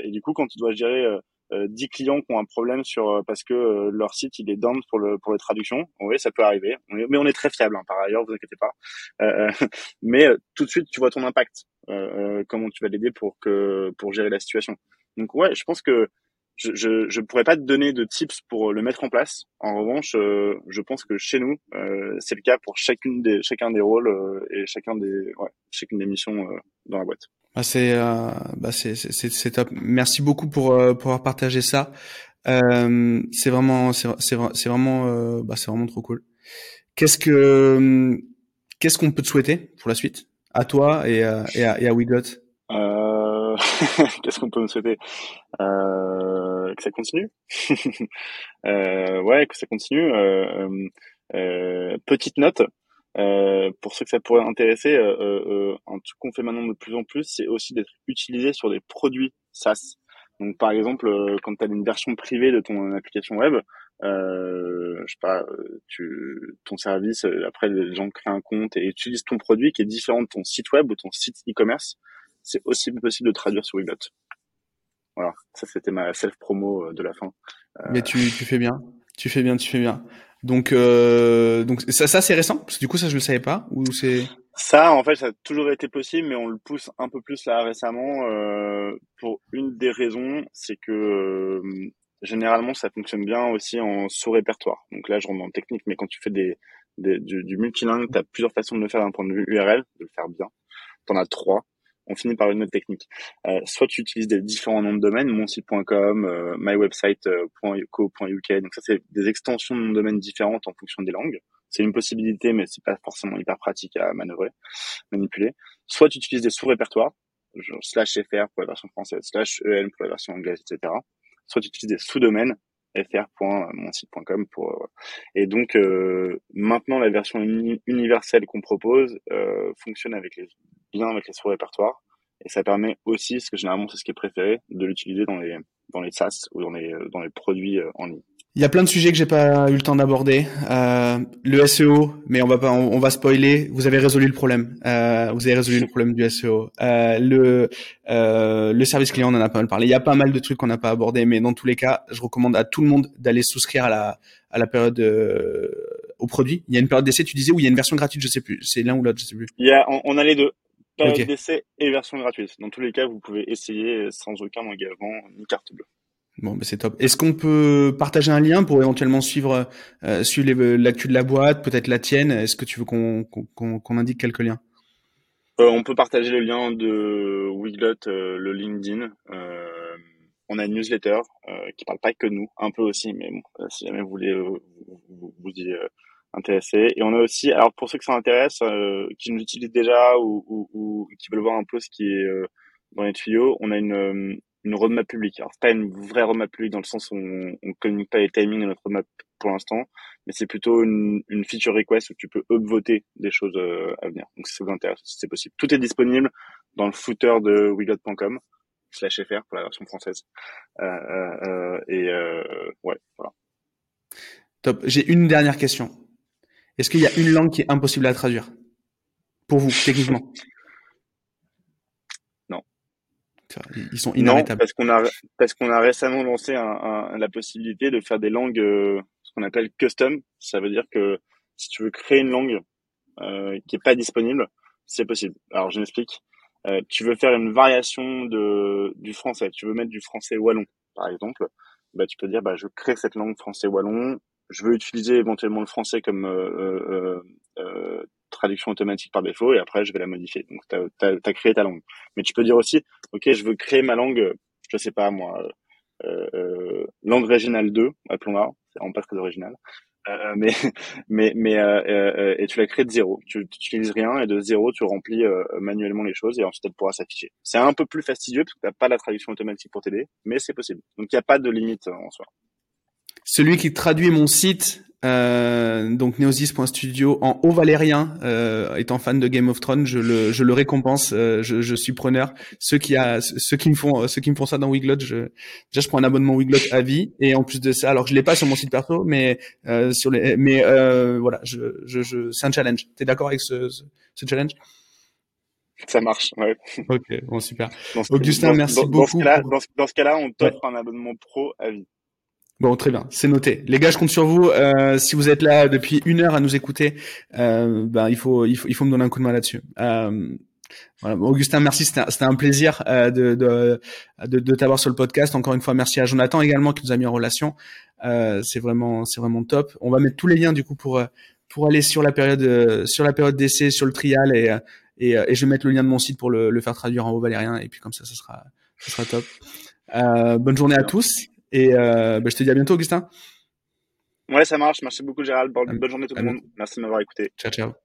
Et du coup, quand tu dois gérer euh, 10 euh, clients qui ont un problème sur euh, parce que leur site il est down pour le pour les traductions, oui, ça peut arriver. mais on est très fiable hein, par ailleurs, vous inquiétez pas. *laughs* mais tout de suite, tu vois ton impact, comment tu vas l'aider pour que pour gérer la situation. Donc ouais, je pense que je, je, pourrais pas te donner de tips pour le mettre en place. En revanche, euh, je pense que chez nous, euh, c'est le cas pour chacune des, chacun des rôles euh, et chacun des, ouais, chacune des missions dans la boîte. Bah c'est, bah c'est, c'est, top. Merci beaucoup pour, pour avoir partagé ça. c'est vraiment, c'est, c'est, vraiment, bah, c'est vraiment trop cool. Qu'est-ce que, qu'est-ce qu'on peut te souhaiter pour la suite? À toi et à, et à, et à WeGot *laughs* Qu'est-ce qu'on peut me souhaiter? Euh, Que ça continue? *laughs* euh, ouais, que ça continue. Euh, euh, euh petite note. Euh, pour ceux que ça pourrait intéresser, un truc qu'on fait maintenant de plus en plus, c'est aussi d'être utilisé sur des produits SaaS. Donc, par exemple, quand tu as une version privée de ton application web, euh, je sais pas, tu, ton service, après les gens créent un compte et utilisent ton produit qui est différent de ton site web ou ton site e-commerce c'est aussi possible de traduire sur Weglot. Voilà, ça c'était ma self-promo euh, de la fin. Euh, Mais tu, tu fais bien, tu fais bien, tu fais bien. Donc, euh, donc ça, ça c'est récent parce que du coup ça je le savais pas ou c'est. Ça en fait ça a toujours été possible mais on le pousse un peu plus là récemment euh, pour une des raisons c'est que euh, généralement ça fonctionne bien aussi en sous-répertoire. Donc là je rentre le technique mais quand tu fais des, des du, du multilingue tu as plusieurs façons de le faire d'un point de vue URL, de le faire bien. T'en as trois on finit par une note technique. Euh, soit tu utilises des différents noms de domaine, monsite.com, euh, mywebsite.co.uk. Donc ça, c'est des extensions de noms de domaine différentes en fonction des langues. C'est une possibilité, mais c'est pas forcément hyper pratique à manœuvrer, manipuler. Soit tu utilises des sous-répertoires, genre slash fr pour la version française, slash en pour la version anglaise, etc. Soit tu utilises des sous-domaines, fr.monsite.com pour euh, et donc euh, maintenant la version universelle qu'on propose euh, fonctionne avec les bien avec les sous-répertoires et ça permet aussi, ce que généralement c'est ce qui est préféré, de l'utiliser dans les dans les SaaS ou dans les dans les produits en ligne. Il y a plein de sujets que j'ai pas eu le temps d'aborder. Euh, le SEO, mais on va pas, on, va spoiler. Vous avez résolu le problème. Euh, vous avez résolu le problème du SEO. Euh, le euh, le service client, on en a pas mal parlé. Il y a pas mal de trucs qu'on n'a pas abordé, mais dans tous les cas, je recommande à tout le monde d'aller souscrire à la à la période euh, au produit. Il y a une période d'essai, tu disais, ou il y a une version gratuite, je sais plus. C'est l'un ou l'autre, je sais plus. Il y a, on, a les deux. Période d'essai et version gratuite. Dans tous les cas, vous pouvez essayer sans aucun engagement ni carte bleue. Bon, ben c'est top. Est-ce qu'on peut partager un lien pour éventuellement suivre, euh, suivre l'actu de la boîte, peut-être la tienne? Est-ce que tu veux qu'on indique quelques liens? Euh, On peut partager le lien de Wiglot, euh, le LinkedIn. Euh, on a une newsletter qui parle pas que de nous, un peu aussi, mais bon, si jamais vous voulez vous, vous, vous, intéressés. Et on a aussi, alors pour ceux qui s'intéressent, euh, qui nous utilisent déjà ou, ou, ou, qui veulent voir un peu ce qui est euh, dans les tuyaux, on a une, euh, une roadmap publique. Alors c'est pas une vraie roadmap publique dans le sens où on, on communique pas les timings de notre roadmap pour l'instant, mais c'est plutôt une, une feature request où tu peux upvoter des choses à venir. Donc si ça vous intéresse, c'est possible. Tout est disponible dans le footer de wigot.com slash fr pour la version française. Euh, euh, et ouais, voilà. Top. J'ai une dernière question. Est-ce qu'il y a une langue qui est impossible à traduire pour vous, techniquement? Non. Ils sont inarrêtables. Non, parce qu'on a parce qu'on a récemment lancé un, la possibilité de faire des langues, euh, ce qu'on appelle custom. Ça veut dire que si tu veux créer une langue euh, qui est pas disponible, c'est possible. Alors je m'explique. Euh, tu veux faire une variation de du français. Tu veux mettre du français wallon, par exemple. Bah, tu peux dire, bah, je crée cette langue français wallon je veux utiliser éventuellement le français comme euh, euh, euh, traduction automatique par défaut et après je vais la modifier. Donc tu as, créé ta langue. Mais tu peux dire aussi, ok, je veux créer ma langue, je sais pas moi, euh, langue régionale 2, appelons-la, c'est vraiment pas très original. Euh, mais *laughs* mais mais euh, et tu la crées de zéro. Tu n'utilises rien et de zéro tu remplis manuellement les choses et ensuite elle pourra s'afficher. C'est un peu plus fastidieux parce que t'as pas la traduction automatique pour t'aider, mais c'est possible. Donc il n'y a pas de limite en soi. Celui qui traduit mon site, euh, donc neosis.studio en haut valérien, euh, étant fan de Game of Thrones, je le, je le récompense, euh, je, je, suis preneur. Ceux qui a, ceux qui me font, ceux qui me font ça dans Wiglot, je, déjà je prends un abonnement Wiglot à vie, et en plus de ça, alors je l'ai pas sur mon site perso, mais euh, sur les, mais euh, voilà, je, je, je c'est un challenge. T'es d'accord avec ce, ce, challenge? Ça marche, ouais. Ok, bon super. Augustin, merci beaucoup. Dans ce cas-là, on t'offre un abonnement pro à vie. Bon, très bien, c'est noté. Les gars, je compte sur vous. Euh, si vous êtes là depuis une heure à nous écouter, euh, ben il faut, il me donner un coup de main là-dessus. Euh. Augustin, merci, c'était un, plaisir de, de, t'avoir sur le podcast. Encore une fois, merci à Jonathan également qui nous a mis en relation. C'est vraiment, top. On va mettre tous les liens du coup pour aller sur la période sur période d'essai, sur le trial et, je vais mettre le lien de mon site pour le, faire traduire en haut valérien et puis comme ça, ça ça sera top. bonne journée à tous et euh, bah, je te dis à bientôt, Augustin. Ouais, ça marche. Merci beaucoup, Gérald. Bonne, bonne journée tout le monde. Merci de m'avoir écouté. Ciao, ciao.